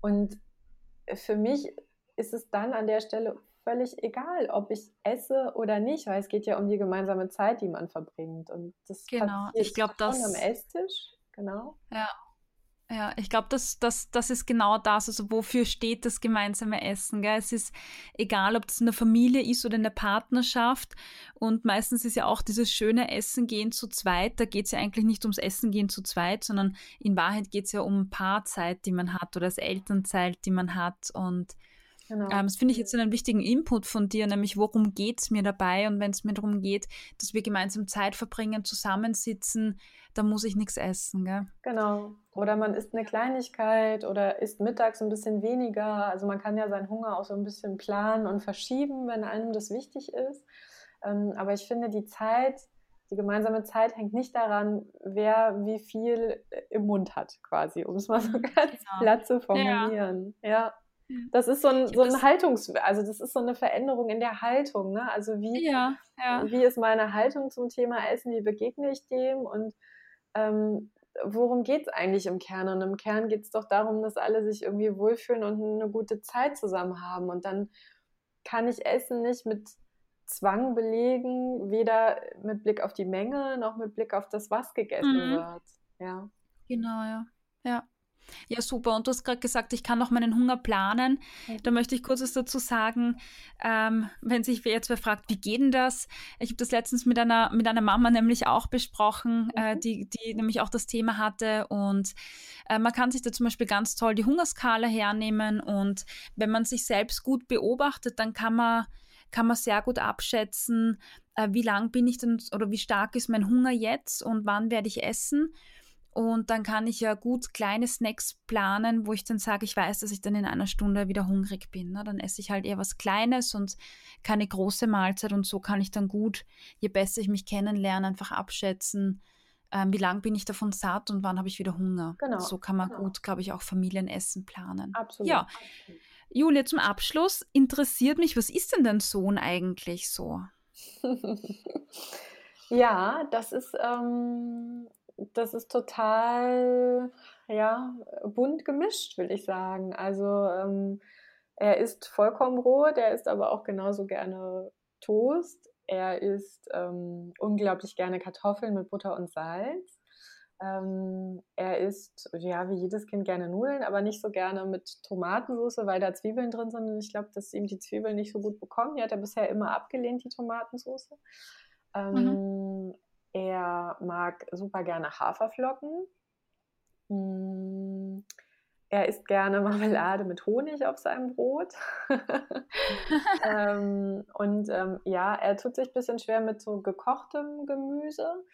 Und für mich ist es dann an der Stelle völlig egal, ob ich esse oder nicht, weil es geht ja um die gemeinsame Zeit, die man verbringt. Und das genau. ich glaube, das am Esstisch, genau. Ja, ja, ich glaube, das, das, das ist genau das. Also, wofür steht das gemeinsame Essen? Gell? Es ist egal, ob das in der Familie ist oder in der Partnerschaft. Und meistens ist ja auch dieses schöne Essen gehen zu zweit. Da geht es ja eigentlich nicht ums Essen gehen zu zweit, sondern in Wahrheit geht es ja um Paarzeit, die man hat oder das Elternzeit, die man hat. Und Genau. Ähm, das finde ich jetzt einen wichtigen Input von dir, nämlich worum geht es mir dabei? Und wenn es mir darum geht, dass wir gemeinsam Zeit verbringen, zusammensitzen, dann muss ich nichts essen. Gell? Genau. Oder man isst eine Kleinigkeit oder isst mittags ein bisschen weniger. Also man kann ja seinen Hunger auch so ein bisschen planen und verschieben, wenn einem das wichtig ist. Ähm, aber ich finde, die Zeit, die gemeinsame Zeit hängt nicht daran, wer wie viel im Mund hat, quasi, um es mal so ganz genau. platt zu formulieren. ja. ja. Das ist so ein, so ein Haltungs-, also das ist so eine Veränderung in der Haltung, ne? Also wie, ja, ja. wie ist meine Haltung zum Thema Essen, wie begegne ich dem und ähm, worum geht es eigentlich im Kern? Und im Kern geht es doch darum, dass alle sich irgendwie wohlfühlen und eine gute Zeit zusammen haben. Und dann kann ich Essen nicht mit Zwang belegen, weder mit Blick auf die Menge noch mit Blick auf das, was gegessen mhm. wird. Ja. Genau, ja. Ja. Ja, super. Und du hast gerade gesagt, ich kann auch meinen Hunger planen. Da möchte ich kurz was dazu sagen. Ähm, wenn sich jetzt wer fragt, wie geht denn das? Ich habe das letztens mit einer, mit einer Mama nämlich auch besprochen, äh, mhm. äh, die, die nämlich auch das Thema hatte. Und äh, man kann sich da zum Beispiel ganz toll die Hungerskala hernehmen. Und wenn man sich selbst gut beobachtet, dann kann man, kann man sehr gut abschätzen, äh, wie lang bin ich denn oder wie stark ist mein Hunger jetzt und wann werde ich essen. Und dann kann ich ja gut kleine Snacks planen, wo ich dann sage, ich weiß, dass ich dann in einer Stunde wieder hungrig bin. Ne? Dann esse ich halt eher was Kleines und keine große Mahlzeit. Und so kann ich dann gut, je besser ich mich kennenlerne, einfach abschätzen, ähm, wie lange bin ich davon satt und wann habe ich wieder Hunger. Genau. So kann man genau. gut, glaube ich, auch Familienessen planen. Absolut. Ja. Julia, zum Abschluss interessiert mich, was ist denn dein Sohn eigentlich so? ja, das ist ähm, das ist total, ja, bunt gemischt, will ich sagen. Also ähm, er isst vollkommen roh, der isst aber auch genauso gerne Toast. Er isst ähm, unglaublich gerne Kartoffeln mit Butter und Salz. Ähm, er isst, ja, wie jedes Kind gerne Nudeln, aber nicht so gerne mit Tomatensauce, weil da Zwiebeln drin sind. Und ich glaube, dass ihm die Zwiebeln nicht so gut bekommen. Die hat er bisher immer abgelehnt, die Tomatensauce. Mhm. Er mag super gerne Haferflocken. Mm, er isst gerne Marmelade mit Honig auf seinem Brot. ähm, und ähm, ja, er tut sich ein bisschen schwer mit so gekochtem Gemüse.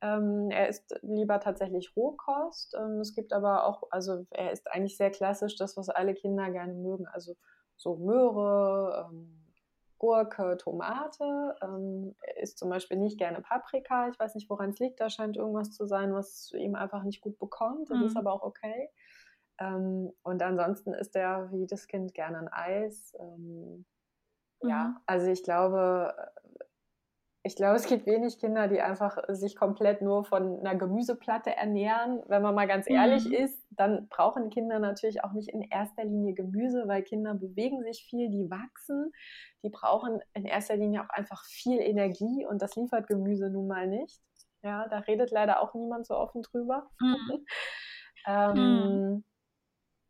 Ähm, er isst lieber tatsächlich Rohkost. Ähm, es gibt aber auch, also er ist eigentlich sehr klassisch, das, was alle Kinder gerne mögen. Also so Möhre, ähm, Gurke, Tomate. Ähm, isst zum Beispiel nicht gerne Paprika. Ich weiß nicht, woran es liegt. Da scheint irgendwas zu sein, was ihm einfach nicht gut bekommt. Das mhm. ist aber auch okay. Ähm, und ansonsten isst er wie jedes Kind gerne ein Eis. Ähm, mhm. Ja, also ich glaube, ich glaube, es gibt wenig Kinder, die einfach sich komplett nur von einer Gemüseplatte ernähren. Wenn man mal ganz ehrlich mhm. ist, dann brauchen Kinder natürlich auch nicht in erster Linie Gemüse, weil Kinder bewegen sich viel, die wachsen. Die brauchen in erster Linie auch einfach viel Energie und das liefert Gemüse nun mal nicht. Ja, da redet leider auch niemand so offen drüber. Mhm. ähm, mhm.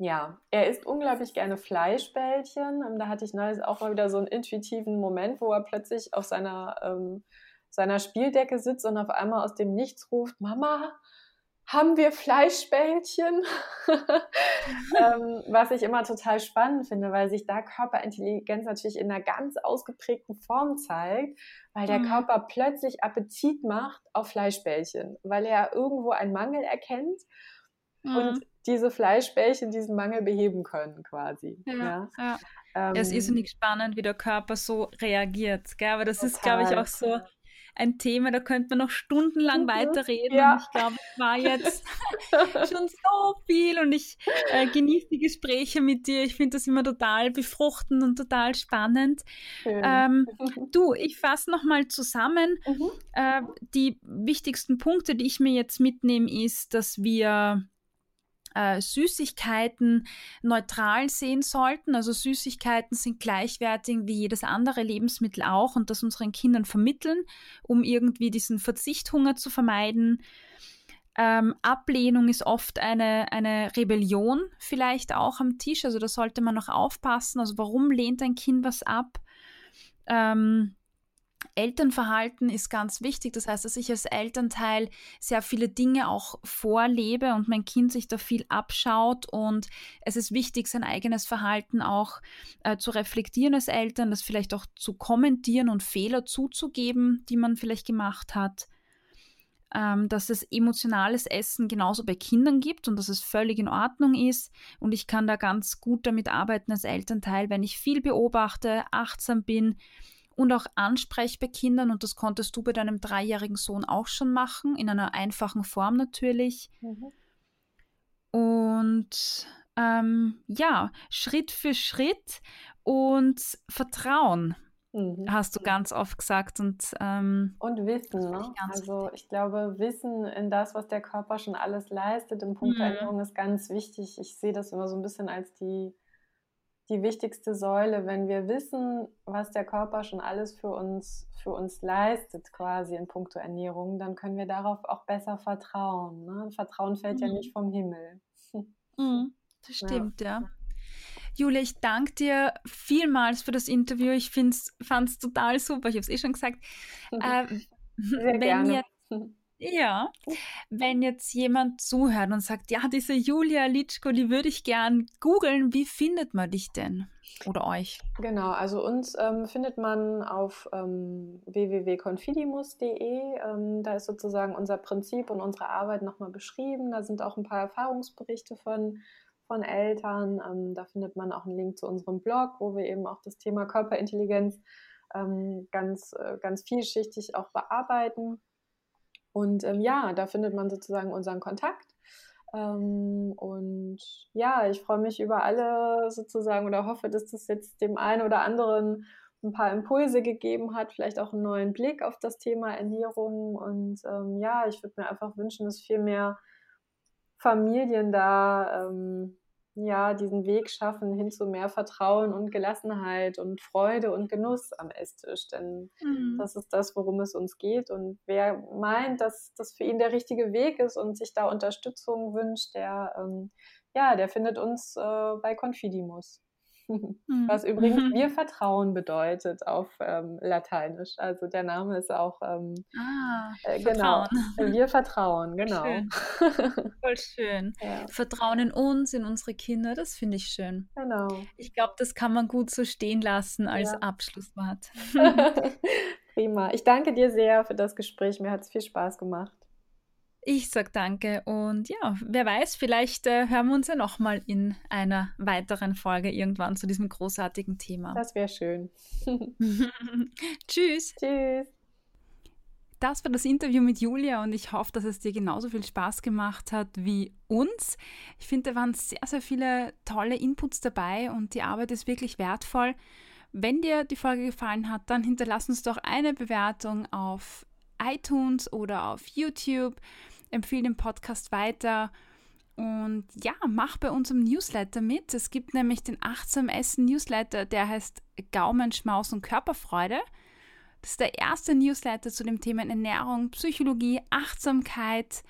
Ja, er isst unglaublich gerne Fleischbällchen. Ähm, da hatte ich neulich auch mal wieder so einen intuitiven Moment, wo er plötzlich auf seiner, ähm, seiner Spieldecke sitzt und auf einmal aus dem Nichts ruft, Mama, haben wir Fleischbällchen? ähm, was ich immer total spannend finde, weil sich da Körperintelligenz natürlich in einer ganz ausgeprägten Form zeigt, weil der mhm. Körper plötzlich Appetit macht auf Fleischbällchen, weil er irgendwo einen Mangel erkennt mhm. und diese Fleischbällchen diesen Mangel beheben können, quasi. Ja, ja. ja. Ähm, es ist nicht spannend, wie der Körper so reagiert. Gell? Aber das total. ist, glaube ich, auch so ein Thema, da könnte man noch stundenlang mhm. weiterreden. Ja. Und ich glaube, es war jetzt schon so viel und ich äh, genieße die Gespräche mit dir. Ich finde das immer total befruchtend und total spannend. Ähm, du, ich fasse nochmal zusammen. Mhm. Äh, die wichtigsten Punkte, die ich mir jetzt mitnehme, ist, dass wir äh, Süßigkeiten neutral sehen sollten. Also Süßigkeiten sind gleichwertig wie jedes andere Lebensmittel auch und das unseren Kindern vermitteln, um irgendwie diesen Verzichthunger zu vermeiden. Ähm, Ablehnung ist oft eine, eine Rebellion vielleicht auch am Tisch. Also da sollte man noch aufpassen. Also warum lehnt ein Kind was ab? Ähm, Elternverhalten ist ganz wichtig. Das heißt, dass ich als Elternteil sehr viele Dinge auch vorlebe und mein Kind sich da viel abschaut. Und es ist wichtig, sein eigenes Verhalten auch äh, zu reflektieren als Eltern, das vielleicht auch zu kommentieren und Fehler zuzugeben, die man vielleicht gemacht hat. Ähm, dass es emotionales Essen genauso bei Kindern gibt und dass es völlig in Ordnung ist. Und ich kann da ganz gut damit arbeiten als Elternteil, wenn ich viel beobachte, achtsam bin und auch ansprech bei Kindern. Und das konntest du bei deinem dreijährigen Sohn auch schon machen, in einer einfachen Form natürlich. Mhm. Und ähm, ja, Schritt für Schritt und Vertrauen. Mhm. Hast du ganz oft gesagt. Und, ähm, und Wissen. Ne? Also wichtig. ich glaube, Wissen in das, was der Körper schon alles leistet im Punkt mhm. Ernährung ist ganz wichtig. Ich sehe das immer so ein bisschen als die die wichtigste Säule, wenn wir wissen, was der Körper schon alles für uns, für uns leistet, quasi in puncto Ernährung, dann können wir darauf auch besser vertrauen. Ne? Vertrauen fällt mhm. ja nicht vom Himmel. Mhm, das stimmt, ja. ja. Julia, ich danke dir vielmals für das Interview. Ich fand es total super. Ich habe es eh schon gesagt. Äh, Sehr gerne. Ihr, ja, wenn jetzt jemand zuhört und sagt, ja, diese Julia Litschko, die würde ich gern googeln, wie findet man dich denn oder euch? Genau, also uns ähm, findet man auf ähm, www.confidimus.de. Ähm, da ist sozusagen unser Prinzip und unsere Arbeit nochmal beschrieben. Da sind auch ein paar Erfahrungsberichte von, von Eltern. Ähm, da findet man auch einen Link zu unserem Blog, wo wir eben auch das Thema Körperintelligenz ähm, ganz, äh, ganz vielschichtig auch bearbeiten. Und ähm, ja, da findet man sozusagen unseren Kontakt. Ähm, und ja, ich freue mich über alle sozusagen oder hoffe, dass das jetzt dem einen oder anderen ein paar Impulse gegeben hat, vielleicht auch einen neuen Blick auf das Thema Ernährung. Und ähm, ja, ich würde mir einfach wünschen, dass viel mehr Familien da ähm, ja, diesen Weg schaffen hin zu mehr Vertrauen und Gelassenheit und Freude und Genuss am Esstisch. Denn mhm. das ist das, worum es uns geht. Und wer meint, dass das für ihn der richtige Weg ist und sich da Unterstützung wünscht, der, ähm, ja, der findet uns äh, bei Confidimus. Mhm. Was übrigens mhm. wir Vertrauen bedeutet auf ähm, Lateinisch. Also der Name ist auch ähm, ah, äh, genau. Wir vertrauen, genau. Schön. Voll schön. Ja. Vertrauen in uns, in unsere Kinder, das finde ich schön. Genau. Ich glaube, das kann man gut so stehen lassen als ja. Abschlusswort. Prima. Ich danke dir sehr für das Gespräch. Mir hat es viel Spaß gemacht. Ich sag danke und ja, wer weiß, vielleicht äh, hören wir uns ja nochmal in einer weiteren Folge irgendwann zu diesem großartigen Thema. Das wäre schön. Tschüss. Tschüss. Das war das Interview mit Julia und ich hoffe, dass es dir genauso viel Spaß gemacht hat wie uns. Ich finde, da waren sehr, sehr viele tolle Inputs dabei und die Arbeit ist wirklich wertvoll. Wenn dir die Folge gefallen hat, dann hinterlass uns doch eine Bewertung auf iTunes oder auf YouTube empfehle den Podcast weiter und ja, mach bei unserem Newsletter mit. Es gibt nämlich den Achtsam Essen Newsletter, der heißt Gaumen, Schmaus und Körperfreude. Das ist der erste Newsletter zu dem Thema Ernährung, Psychologie, Achtsamkeit,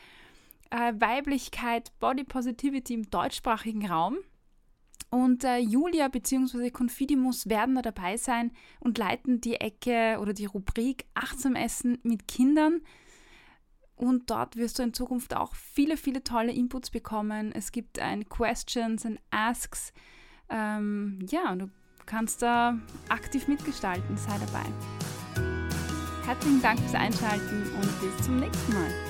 äh, Weiblichkeit, Body Positivity im deutschsprachigen Raum. Und äh, Julia bzw. Confidimus werden da dabei sein und leiten die Ecke oder die Rubrik Achtsam Essen mit Kindern. Und dort wirst du in Zukunft auch viele, viele tolle Inputs bekommen. Es gibt ein Questions and Asks. Ähm, ja, du kannst da aktiv mitgestalten. Sei dabei. Herzlichen Dank fürs Einschalten und bis zum nächsten Mal.